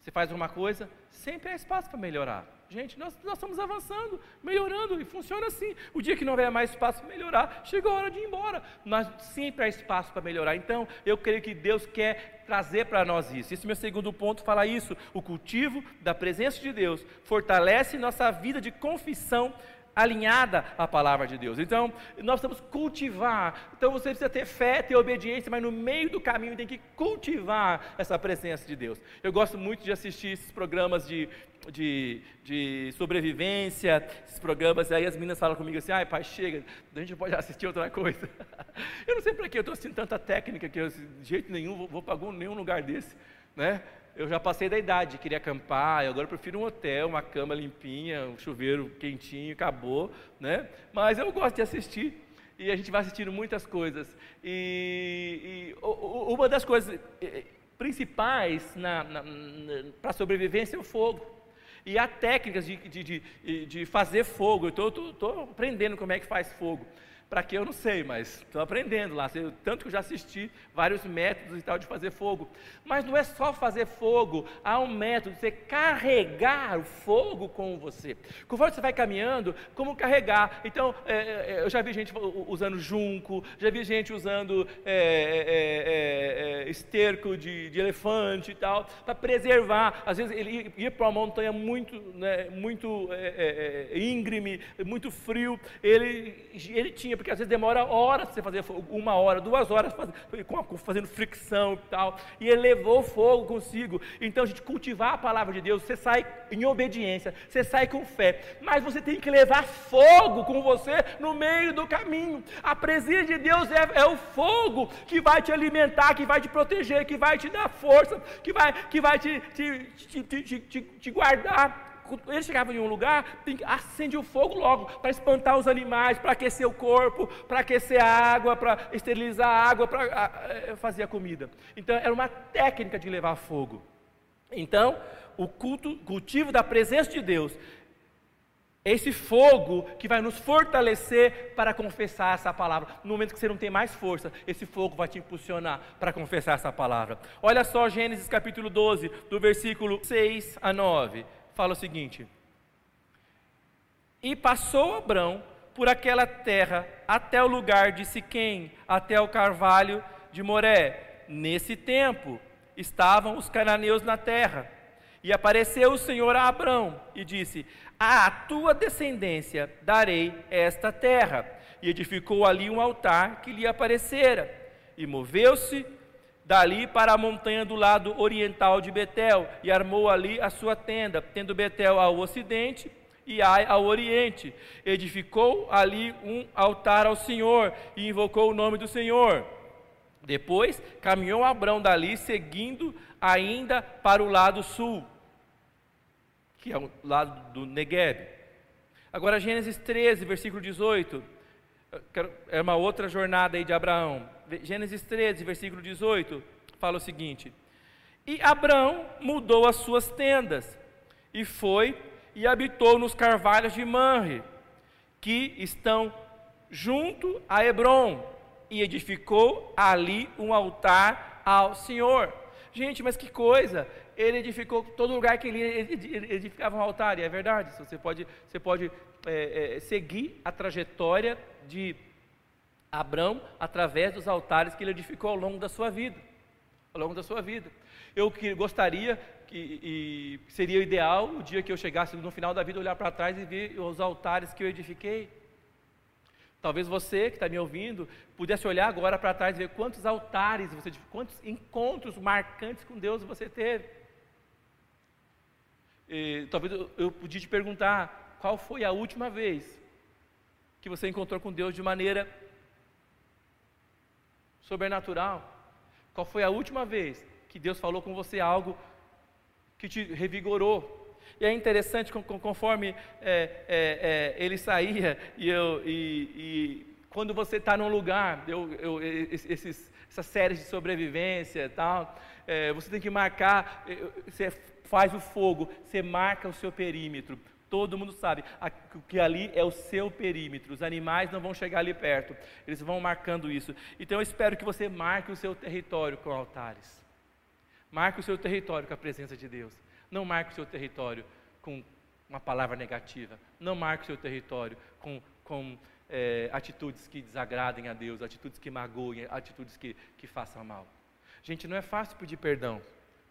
Você faz uma coisa, sempre há espaço para melhorar. Gente, nós, nós estamos avançando, melhorando, e funciona assim. O dia que não houver mais espaço para melhorar, chegou a hora de ir embora. Mas sempre há espaço para melhorar. Então, eu creio que Deus quer trazer para nós isso. Esse meu segundo ponto fala isso. O cultivo da presença de Deus fortalece nossa vida de confissão alinhada à palavra de Deus. Então, nós que cultivar. Então, você precisa ter fé, ter obediência, mas no meio do caminho tem que cultivar essa presença de Deus. Eu gosto muito de assistir esses programas de, de, de sobrevivência, esses programas, aí as meninas falam comigo assim, ai pai, chega, a gente pode assistir outra coisa. eu não sei para que eu estou assistindo tanta técnica que eu, de jeito nenhum vou, vou para algum, nenhum lugar desse, né? Eu já passei da idade, queria acampar, e agora eu prefiro um hotel, uma cama limpinha, um chuveiro quentinho, acabou, né? Mas eu gosto de assistir, e a gente vai assistindo muitas coisas. E, e uma das coisas principais para sobrevivência é o fogo. E há técnicas de, de, de, de fazer fogo, eu estou aprendendo como é que faz fogo. Para que eu não sei, mas estou aprendendo lá. Tanto que eu já assisti vários métodos e tal de fazer fogo. Mas não é só fazer fogo, há um método de você carregar o fogo com você. Conforme você vai caminhando, como carregar? Então, é, é, é eu já vi gente usando junco, já vi gente usando é, é, é esterco de, de, elefante e tal, para preservar. Às vezes ele ia para uma montanha muito, né, muito íngreme, muito frio. Ele, ele tinha porque às vezes demora horas para você fazer fogo, uma hora, duas horas fazendo fricção e tal. E ele levou fogo consigo. Então a gente cultivar a palavra de Deus, você sai em obediência, você sai com fé, mas você tem que levar fogo com você no meio do caminho. A presença de Deus é, é o fogo que vai te alimentar, que vai te proteger, que vai te dar força, que vai, que vai te, te, te, te, te guardar ele chegava em um lugar, acende o fogo logo, para espantar os animais, para aquecer o corpo, para aquecer a água, para esterilizar a água, para é, fazer a comida. Então, era uma técnica de levar fogo. Então, o culto, cultivo da presença de Deus, esse fogo que vai nos fortalecer para confessar essa palavra. No momento que você não tem mais força, esse fogo vai te impulsionar para confessar essa palavra. Olha só Gênesis capítulo 12, do versículo 6 a 9 fala o seguinte: E passou Abrão por aquela terra até o lugar de Siquém, até o carvalho de Moré. Nesse tempo estavam os cananeus na terra. E apareceu o Senhor a Abrão e disse: À tua descendência darei esta terra. E edificou ali um altar que lhe aparecera. E moveu-se dali para a montanha do lado oriental de Betel, e armou ali a sua tenda, tendo Betel ao ocidente e Ai ao oriente. Edificou ali um altar ao Senhor e invocou o nome do Senhor. Depois caminhou Abrão dali, seguindo ainda para o lado sul, que é o lado do Negueb. Agora, Gênesis 13, versículo 18. É uma outra jornada aí de Abraão. Gênesis 13, versículo 18, fala o seguinte: E Abraão mudou as suas tendas, e foi e habitou nos carvalhos de Manre, que estão junto a Hebron, e edificou ali um altar ao Senhor. Gente, mas que coisa! Ele edificou todo lugar que ele edificava um altar, e é verdade. Você pode, você pode é, é, seguir a trajetória de Abraão através dos altares que ele edificou ao longo da sua vida. Ao longo da sua vida. Eu que gostaria que e seria ideal o dia que eu chegasse no final da vida olhar para trás e ver os altares que eu edifiquei. Talvez você que está me ouvindo pudesse olhar agora para trás e ver quantos altares você, quantos encontros marcantes com Deus você teve. E, talvez eu, eu podia te perguntar qual foi a última vez que você encontrou com Deus de maneira sobrenatural? Qual foi a última vez que Deus falou com você algo que te revigorou? E é interessante, conforme é, é, é, ele saía, e, eu, e, e quando você está num lugar, eu, eu, esses, essas séries de sobrevivência e tal, é, você tem que marcar, você faz o fogo, você marca o seu perímetro. Todo mundo sabe que ali é o seu perímetro, os animais não vão chegar ali perto, eles vão marcando isso. Então eu espero que você marque o seu território com altares, marque o seu território com a presença de Deus, Não marque o seu território com uma palavra negativa. Não marque o seu território com, com é, atitudes que desagradem a Deus, atitudes que magoem, atitudes que, que façam mal. Gente, não é fácil pedir perdão.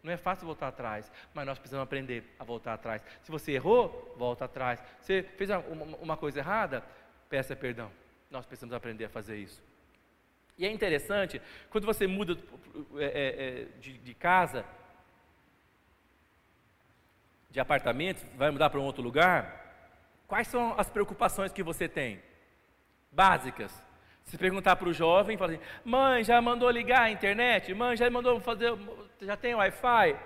Não é fácil voltar atrás, mas nós precisamos aprender a voltar atrás. Se você errou, volta atrás. Você fez uma, uma coisa errada, peça perdão. Nós precisamos aprender a fazer isso. E é interessante, quando você muda é, é, é, de, de casa, de apartamento, vai mudar para um outro lugar, quais são as preocupações que você tem? Básicas. Se perguntar para o jovem, fala assim, mãe, já mandou ligar a internet? Mãe, já mandou fazer, já tem Wi-Fi?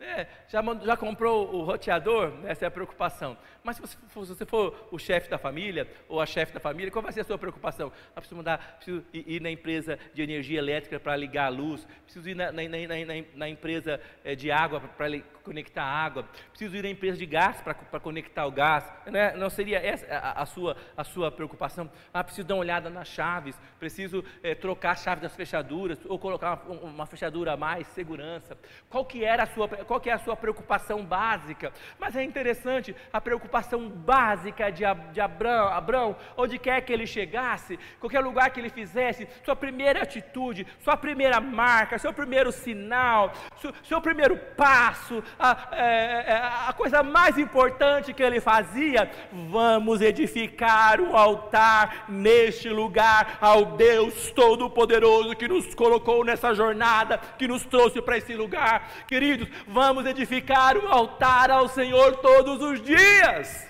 É, já, já, comprou o roteador? Essa é a preocupação. Mas se você for, se você for o chefe da família ou a chefe da família, qual vai ser a sua preocupação? Ah, preciso preciso ir na empresa de energia elétrica para ligar a luz, preciso ir na, na, na, na empresa eh, de água para conectar água, preciso ir na empresa de gás para conectar o gás. Não, é, não seria essa a, a, sua, a sua preocupação? Ah, preciso dar uma olhada nas chaves, preciso é, trocar a chave das fechaduras ou colocar uma, uma, fechadura a mais, segurança. Qual que era a sua, qual que é a sua preocupação básica? Mas é interessante, a preocupação básica de, de Abraão, Abraão, onde quer que ele chegasse, qualquer lugar que ele fizesse, sua primeira atitude, sua primeira marca, seu primeiro sinal, seu, seu primeiro passo, a, é, é, a coisa mais importante que ele fazia: vamos edificar um altar neste lugar ao Deus Todo-Poderoso que nos colocou nessa jornada, que nos trouxe para esse lugar. Queridos, vamos edificar um altar ao Senhor todos os dias.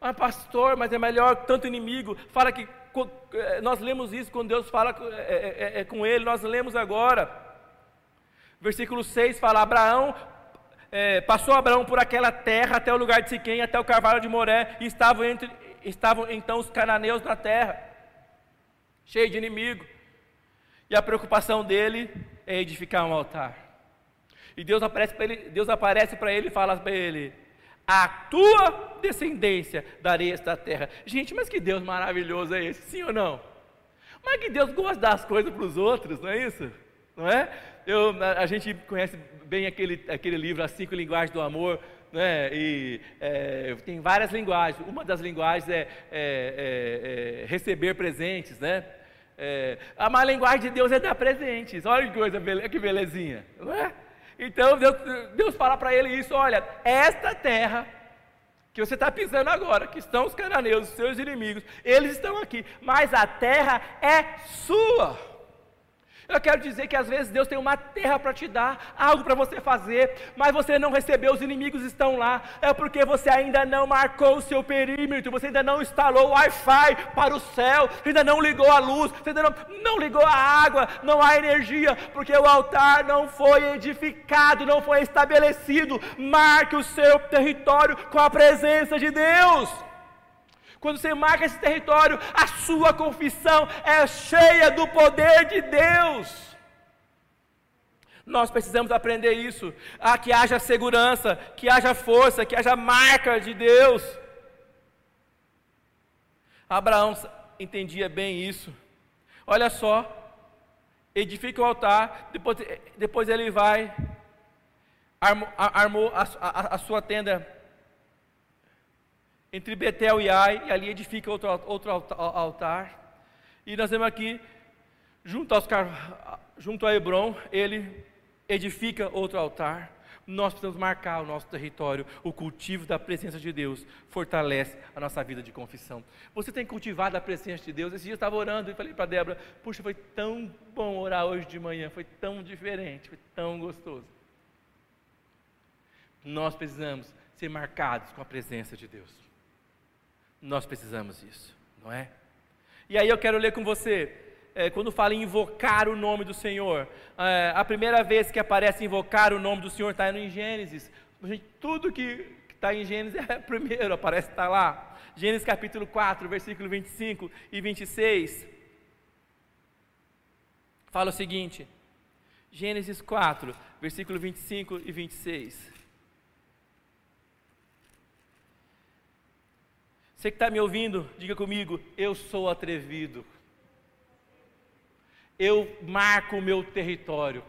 Ah, pastor, mas é melhor tanto inimigo. Fala que é, nós lemos isso quando Deus fala é, é, é, com ele, nós lemos agora. Versículo 6 fala: Abraão é, passou Abraão por aquela terra até o lugar de Siquém, até o carvalho de Moré, e estavam, entre, estavam então os cananeus na terra, cheio de inimigo. E a preocupação dele é edificar um altar. E Deus aparece para ele, Deus aparece para ele e fala para ele: A tua descendência darei esta terra. Gente, mas que Deus maravilhoso é esse, sim ou não? Mas que Deus gosta das coisas para os outros, não é isso? Não é? Eu, a, a, gente conhece bem aquele, aquele livro, As Cinco Linguagens do Amor, né? e é, tem várias linguagens. Uma das linguagens é, é, é, é receber presentes, né? É, a má linguagem de Deus é dar presentes. Olha que coisa, que belezinha, não é? Então Deus, Deus fala para ele isso: olha, esta terra que você está pisando agora, que estão os cananeus, os seus inimigos, eles estão aqui, mas a terra é sua. Eu quero dizer que às vezes Deus tem uma terra para te dar, algo para você fazer, mas você não recebeu, os inimigos estão lá. É porque você ainda não marcou o seu perímetro, você ainda não instalou o Wi-Fi para o céu, ainda não ligou a luz, você ainda não, não ligou a água, não há energia, porque o altar não foi edificado, não foi estabelecido. Marque o seu território com a presença de Deus. Quando você marca esse território, a sua confissão é cheia do poder de Deus. Nós precisamos aprender isso, a que haja segurança, que haja força, que haja marca de Deus. Abraão entendia bem isso. Olha só, edifica o altar, depois, depois ele vai, armou, armou a, a, a sua tenda entre Betel e Ai, e ali edifica outro, outro altar. E nós vemos aqui, junto, aos, junto a Hebron, ele edifica outro altar. Nós precisamos marcar o nosso território. O cultivo da presença de Deus fortalece a nossa vida de confissão. Você tem cultivado a presença de Deus? Esse dia eu estava orando e falei para Débora: Puxa, foi tão bom orar hoje de manhã, foi tão diferente, foi tão gostoso. Nós precisamos ser marcados com a presença de Deus. Nós precisamos disso, não é? E aí eu quero ler com você, é, quando fala em invocar o nome do Senhor, é, a primeira vez que aparece invocar o nome do Senhor está em Gênesis. Gente, tudo que está em Gênesis é primeiro, aparece está lá. Gênesis capítulo 4, versículo 25 e 26. Fala o seguinte, Gênesis 4, versículo 25 e 26. Você que está me ouvindo, diga comigo: eu sou atrevido. Eu marco o meu território.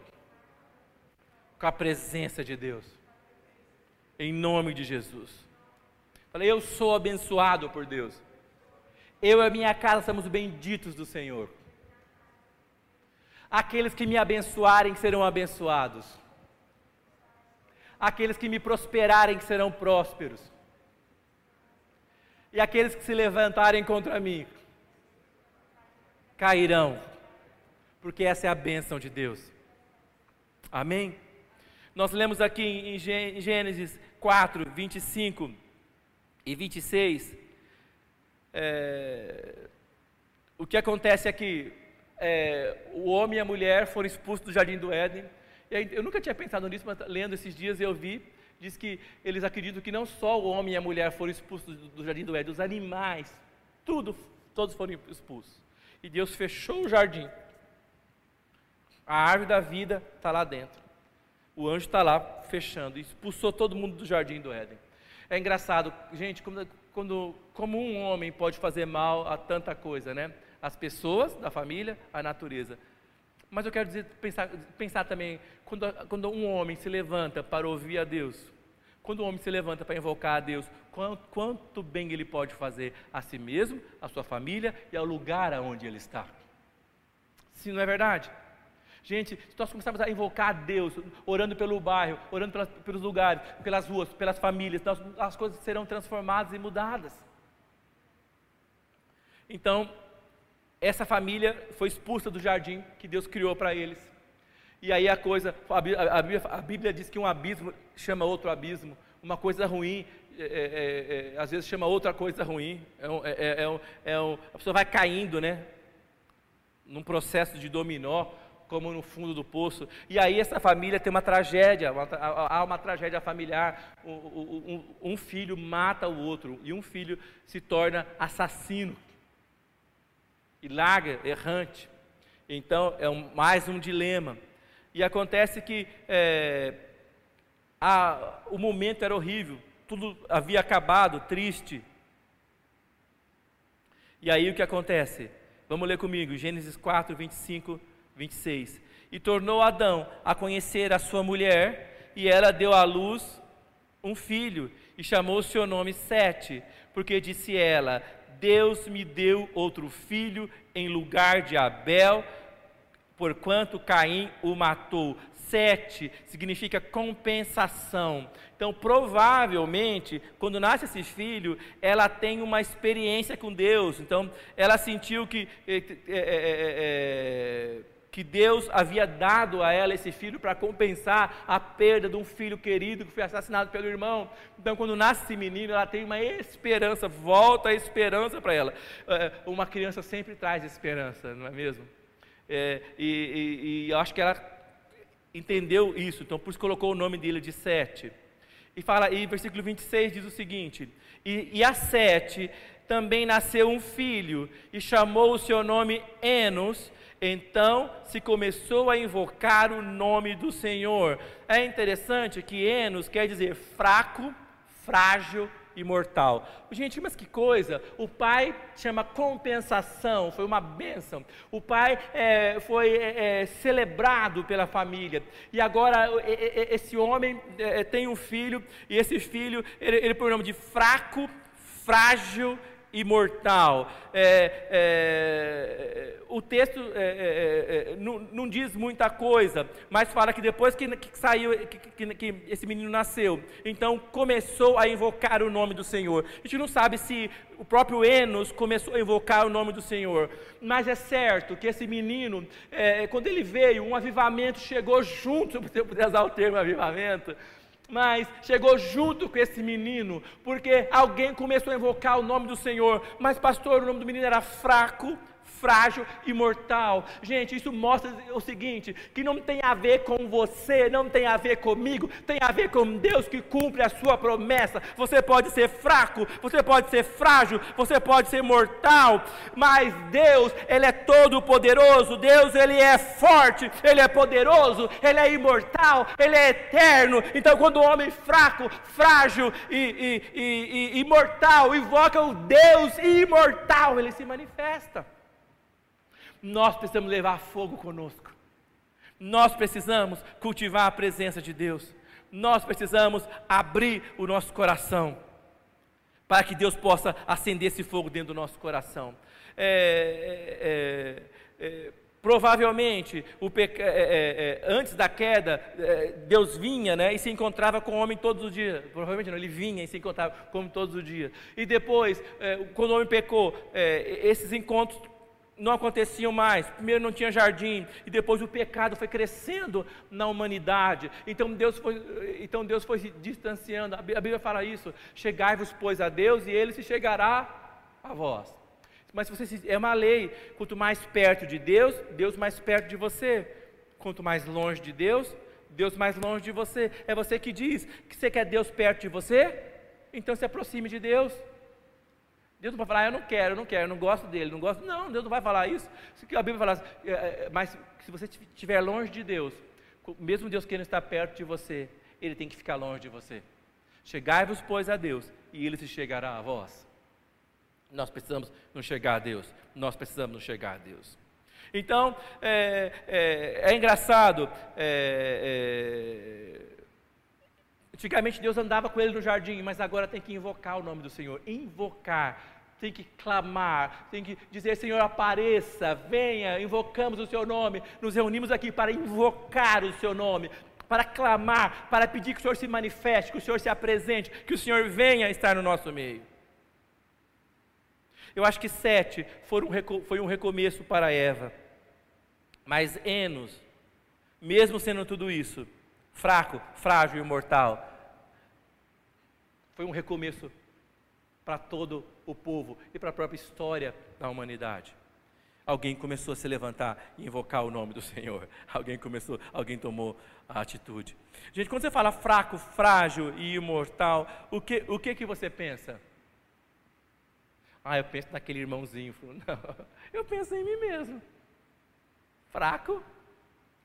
com a presença de Deus. Em nome de Jesus. Falei, eu sou abençoado por Deus. Eu e a minha casa somos benditos do Senhor. Aqueles que me abençoarem serão abençoados. Aqueles que me prosperarem serão prósperos. E aqueles que se levantarem contra mim cairão, porque essa é a bênção de Deus. Amém? Nós lemos aqui em Gênesis 4, 25 e 26, é, o que acontece aqui, é, o homem e a mulher foram expulsos do jardim do Éden, e eu nunca tinha pensado nisso, mas lendo esses dias eu vi, diz que eles acreditam que não só o homem e a mulher foram expulsos do, jardim do Éden, os animais, tudo, todos foram expulsos. E Deus fechou o jardim. A árvore da vida está lá dentro. O anjo está lá fechando expulsou todo mundo do jardim do Éden. É engraçado, gente, quando, quando, como um homem pode fazer mal a tanta coisa, né? As pessoas da família, a natureza. Mas eu quero dizer, pensar, pensar também, quando, quando um homem se levanta para ouvir a Deus, quando o homem se levanta para invocar a Deus, quanto, quanto bem ele pode fazer a si mesmo, a sua família e ao lugar aonde ele está. Se não é verdade? Gente, se nós começarmos a invocar a Deus, orando pelo bairro, orando pelas, pelos lugares, pelas ruas, pelas famílias, nós, as coisas serão transformadas e mudadas. Então, essa família foi expulsa do jardim que Deus criou para eles. E aí a coisa, a Bíblia, diz que um abismo chama outro abismo, uma coisa ruim é, é, é, às vezes chama outra coisa ruim. É, é, é, é um, a pessoa vai caindo, né? Num processo de dominó, como no fundo do poço. E aí essa família tem uma tragédia, uma, há uma tragédia familiar. Um, um, um filho mata o outro e um filho se torna assassino e larga, errante. Então é um, mais um dilema. E acontece que é, a, o momento era horrível, tudo havia acabado, triste. E aí o que acontece? Vamos ler comigo, Gênesis 4, 25, 26. E tornou Adão a conhecer a sua mulher, e ela deu à luz um filho, e chamou o seu nome Sete, porque disse ela: Deus me deu outro filho em lugar de Abel, porquanto Caim o matou. Sete significa compensação. Então, provavelmente, quando nasce esse filho, ela tem uma experiência com Deus. Então, ela sentiu que, é, é, é, que Deus havia dado a ela esse filho para compensar a perda de um filho querido que foi assassinado pelo irmão. Então, quando nasce esse menino, ela tem uma esperança, volta a esperança para ela. Uma criança sempre traz esperança, não é mesmo? É, e, e, e acho que ela entendeu isso, então por isso colocou o nome dele de Sete. E fala, e versículo 26 diz o seguinte: E, e a Sete também nasceu um filho, e chamou o seu nome Enos. Então se começou a invocar o nome do Senhor. É interessante que Enos quer dizer fraco, frágil imortal. Gente, mas que coisa! O pai chama compensação, foi uma bênção. O pai é, foi é, é celebrado pela família. E agora esse homem é, tem um filho, e esse filho, ele, ele põe o nome de fraco, frágil imortal. É, é, o texto é, é, é, não, não, diz muita coisa, mas fala que depois que, que saiu, que, que, que, esse menino nasceu, então começou a invocar o nome do Senhor. A gente não sabe se o próprio Enos começou a invocar o nome do Senhor, mas é certo que esse menino, é, quando ele veio, um avivamento chegou junto, se eu puder usar o termo avivamento, mas chegou junto com esse menino, porque alguém começou a invocar o nome do Senhor, mas pastor, o nome do menino era fraco, frágil e mortal. Gente, isso mostra o seguinte: que não tem a ver com você, não tem a ver comigo, tem a ver com Deus que cumpre a sua promessa. Você pode ser fraco, você pode ser frágil, você pode ser mortal, mas Deus, Ele é todo poderoso, Deus, Ele é forte, Ele é poderoso, Ele é imortal, Ele é eterno. Então, quando o homem fraco, frágil e, e, e, e imortal invoca o Deus imortal, ele se manifesta nós precisamos levar fogo conosco. Nós precisamos cultivar a presença de Deus. Nós precisamos abrir o nosso coração para que Deus possa acender esse fogo dentro do nosso coração. É, é, é, provavelmente, peca... É, é, é, antes da queda, Deus vinha né, e se encontrava com o homem todos os dias. Provavelmente não, ele vinha e se encontrava com o homem todos os dias. E depois, quando o homem pecou, esses encontros não aconteciam mais. Primeiro não tinha jardim e depois o pecado foi crescendo na humanidade. Então Deus foi, então Deus foi se distanciando. A Bíblia fala isso: chegai-vos pois a Deus e Ele se chegará a vós. Mas se você é uma lei, quanto mais perto de Deus, Deus mais perto de você. Quanto mais longe de Deus, Deus mais longe de você. É você que diz que você quer Deus perto de você, então se aproxime de Deus. Deus não vai falar, ah, eu não quero, eu não quero, eu não gosto dele, não gosto. Não, Deus não vai falar isso. A Bíblia fala, é, é, mas se você estiver longe de Deus, mesmo Deus querendo estar perto de você, ele tem que ficar longe de você. Chegai-vos, pois, a Deus, e ele se chegará a vós. Nós precisamos nos chegar a Deus. Nós precisamos nos chegar a Deus. Então, é, é, é engraçado. É Antigamente Deus andava com ele no jardim, mas agora tem que invocar o nome do Senhor. Invocar, tem que clamar, tem que dizer: Senhor, apareça, venha, invocamos o seu nome. Nos reunimos aqui para invocar o seu nome, para clamar, para pedir que o Senhor se manifeste, que o Senhor se apresente, que o Senhor venha estar no nosso meio. Eu acho que sete foi um, recomeço para Eva, mas Enos, mesmo sendo tudo isso, fraco, frágil e mortal, foi um recomeço para todo o povo e para a própria história da humanidade. Alguém começou a se levantar e invocar o nome do Senhor. Alguém começou, alguém tomou a atitude. Gente, quando você fala fraco, frágil e imortal, o que, o que, que você pensa? Ah, eu penso naquele irmãozinho. Não, eu penso em mim mesmo. Fraco,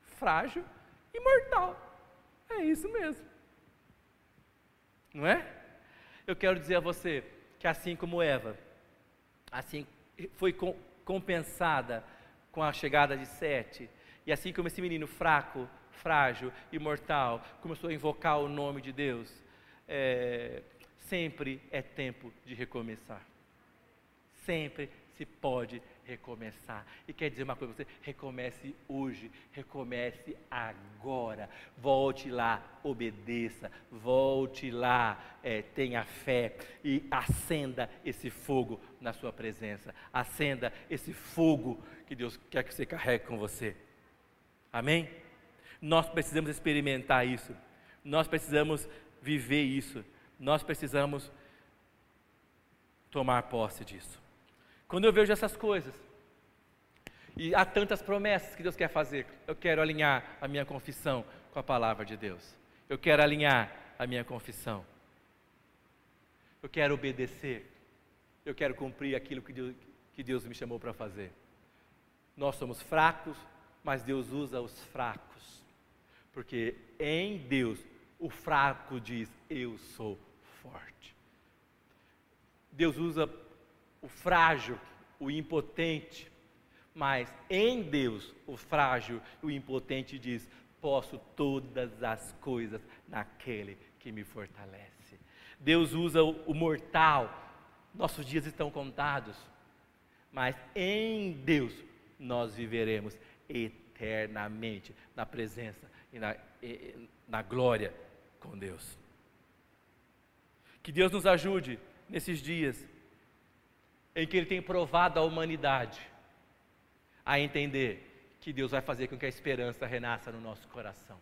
frágil e mortal. É isso mesmo. Não é? Eu quero dizer a você que assim como Eva, assim foi com, compensada com a chegada de Sete, e assim como esse menino fraco, frágil e mortal começou a invocar o nome de Deus, é, sempre é tempo de recomeçar. Sempre se pode recomeçar. E quer dizer uma coisa você, recomece hoje, recomece agora. Volte lá, obedeça, volte lá, é, tenha fé e acenda esse fogo na sua presença. Acenda esse fogo que Deus quer que você carregue com você. Amém? Nós precisamos experimentar isso. Nós precisamos viver isso. Nós precisamos tomar posse disso. Quando eu vejo essas coisas, e há tantas promessas que Deus quer fazer, eu quero alinhar a minha confissão com a palavra de Deus. Eu quero alinhar a minha confissão. Eu quero obedecer. Eu quero cumprir aquilo que Deus, que Deus me chamou para fazer. Nós somos fracos, mas Deus usa os fracos. Porque em Deus, o fraco diz: Eu sou forte. Deus usa o frágil, o impotente, mas em Deus, o frágil, o impotente diz: posso todas as coisas naquele que me fortalece. Deus usa o mortal, nossos dias estão contados, mas em Deus nós viveremos eternamente na presença e na, e, na glória com Deus. Que Deus nos ajude nesses dias em que Ele tem provado a humanidade a entender que Deus vai fazer com que a esperança renasça no nosso coração.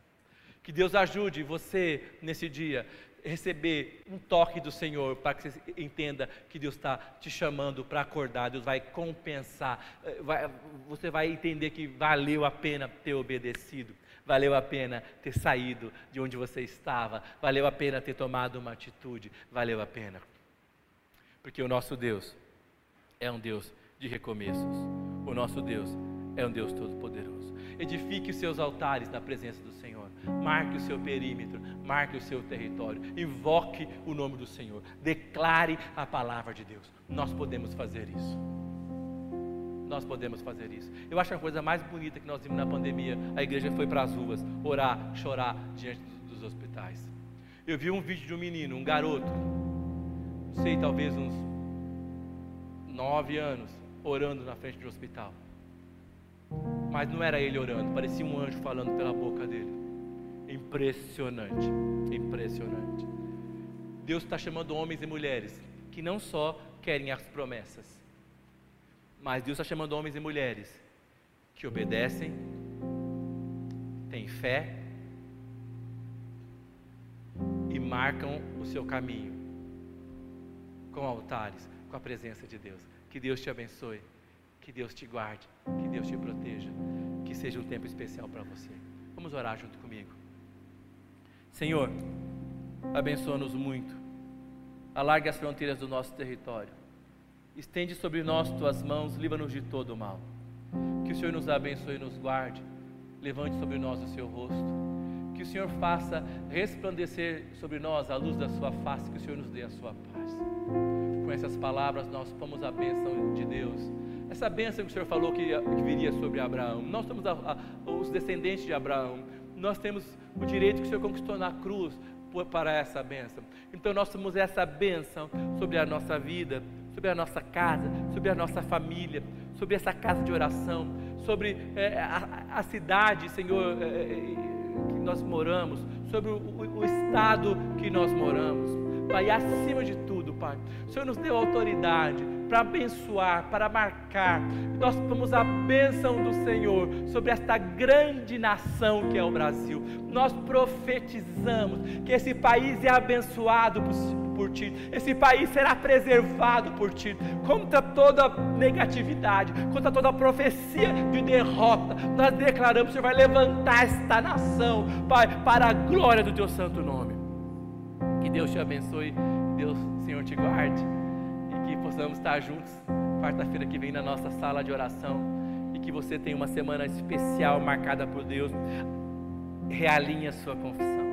Que Deus ajude você nesse dia receber um toque do Senhor para que você entenda que Deus está te chamando para acordar, Deus vai compensar, eh, vai, você vai entender que valeu a pena ter obedecido, valeu a pena ter saído de onde você estava, valeu a pena ter tomado uma atitude, valeu a pena, porque o nosso Deus é um Deus de recomeços. O nosso Deus é um Deus todo-poderoso. Edifique os seus altares na presença do Senhor. Marque o seu perímetro, marque o seu território. Invoque o nome do Senhor. Declare a palavra de Deus. Nós podemos fazer isso. nós podemos fazer isso. Eu acho a coisa mais bonita que nós vimos na pandemia, a igreja foi para as ruas orar, chorar diante dos hospitais. Eu vi um vídeo de um menino, um garoto, não sei, talvez uns nove anos, orando na frente do hospital. Mas não era ele orando, parecia um anjo falando pela boca dele. Impressionante, impressionante. Deus está chamando homens e mulheres que não só querem as promessas, mas Deus está chamando homens e mulheres que obedecem, têm fé e marcam o seu caminho com altares, com a presença de Deus. Que Deus te abençoe, que Deus te guarde, que Deus te proteja, que seja um tempo especial para você. Vamos orar junto comigo. Senhor, abençoa-nos muito. Alargue as fronteiras do nosso território. Estende sobre nós tuas mãos, livra-nos de todo o mal. Que o Senhor nos abençoe e nos guarde. Levante sobre nós o seu rosto. Que o Senhor faça resplandecer sobre nós a luz da sua face, que o Senhor nos dê a sua paz. Com essas palavras nós pomos a bênção de Deus. Essa bênção que o Senhor falou que, viria sobre Abraão. Nós somos a, a, os descendentes de Abraão. Nós temos o direito que o Senhor conquistou na cruz para essa bênção. Então nós temos essa bênção sobre a nossa vida, sobre a nossa casa, sobre a nossa família, sobre essa casa de oração, sobre é, a, a, cidade, Senhor, é, que nós moramos, sobre o, o, o estado que nós moramos. Pai, acima de Pai, o Senhor nos deu autoridade para abençoar, para marcar. Nós tomamos a bênção do Senhor sobre esta grande nação que é o Brasil. Nós profetizamos que esse país é abençoado por, Ti, esse país será preservado por Ti, contra toda negatividade, contra toda profecia de derrota. Nós declaramos o Senhor vai levantar esta nação, Pai, para a glória do Teu santo nome. Que Deus te abençoe, Deus, Senhor, te guarde que possamos estar juntos quarta-feira que vem na nossa sala de oração e que você tenha uma semana especial marcada por Deus. Realinhe a sua confissão.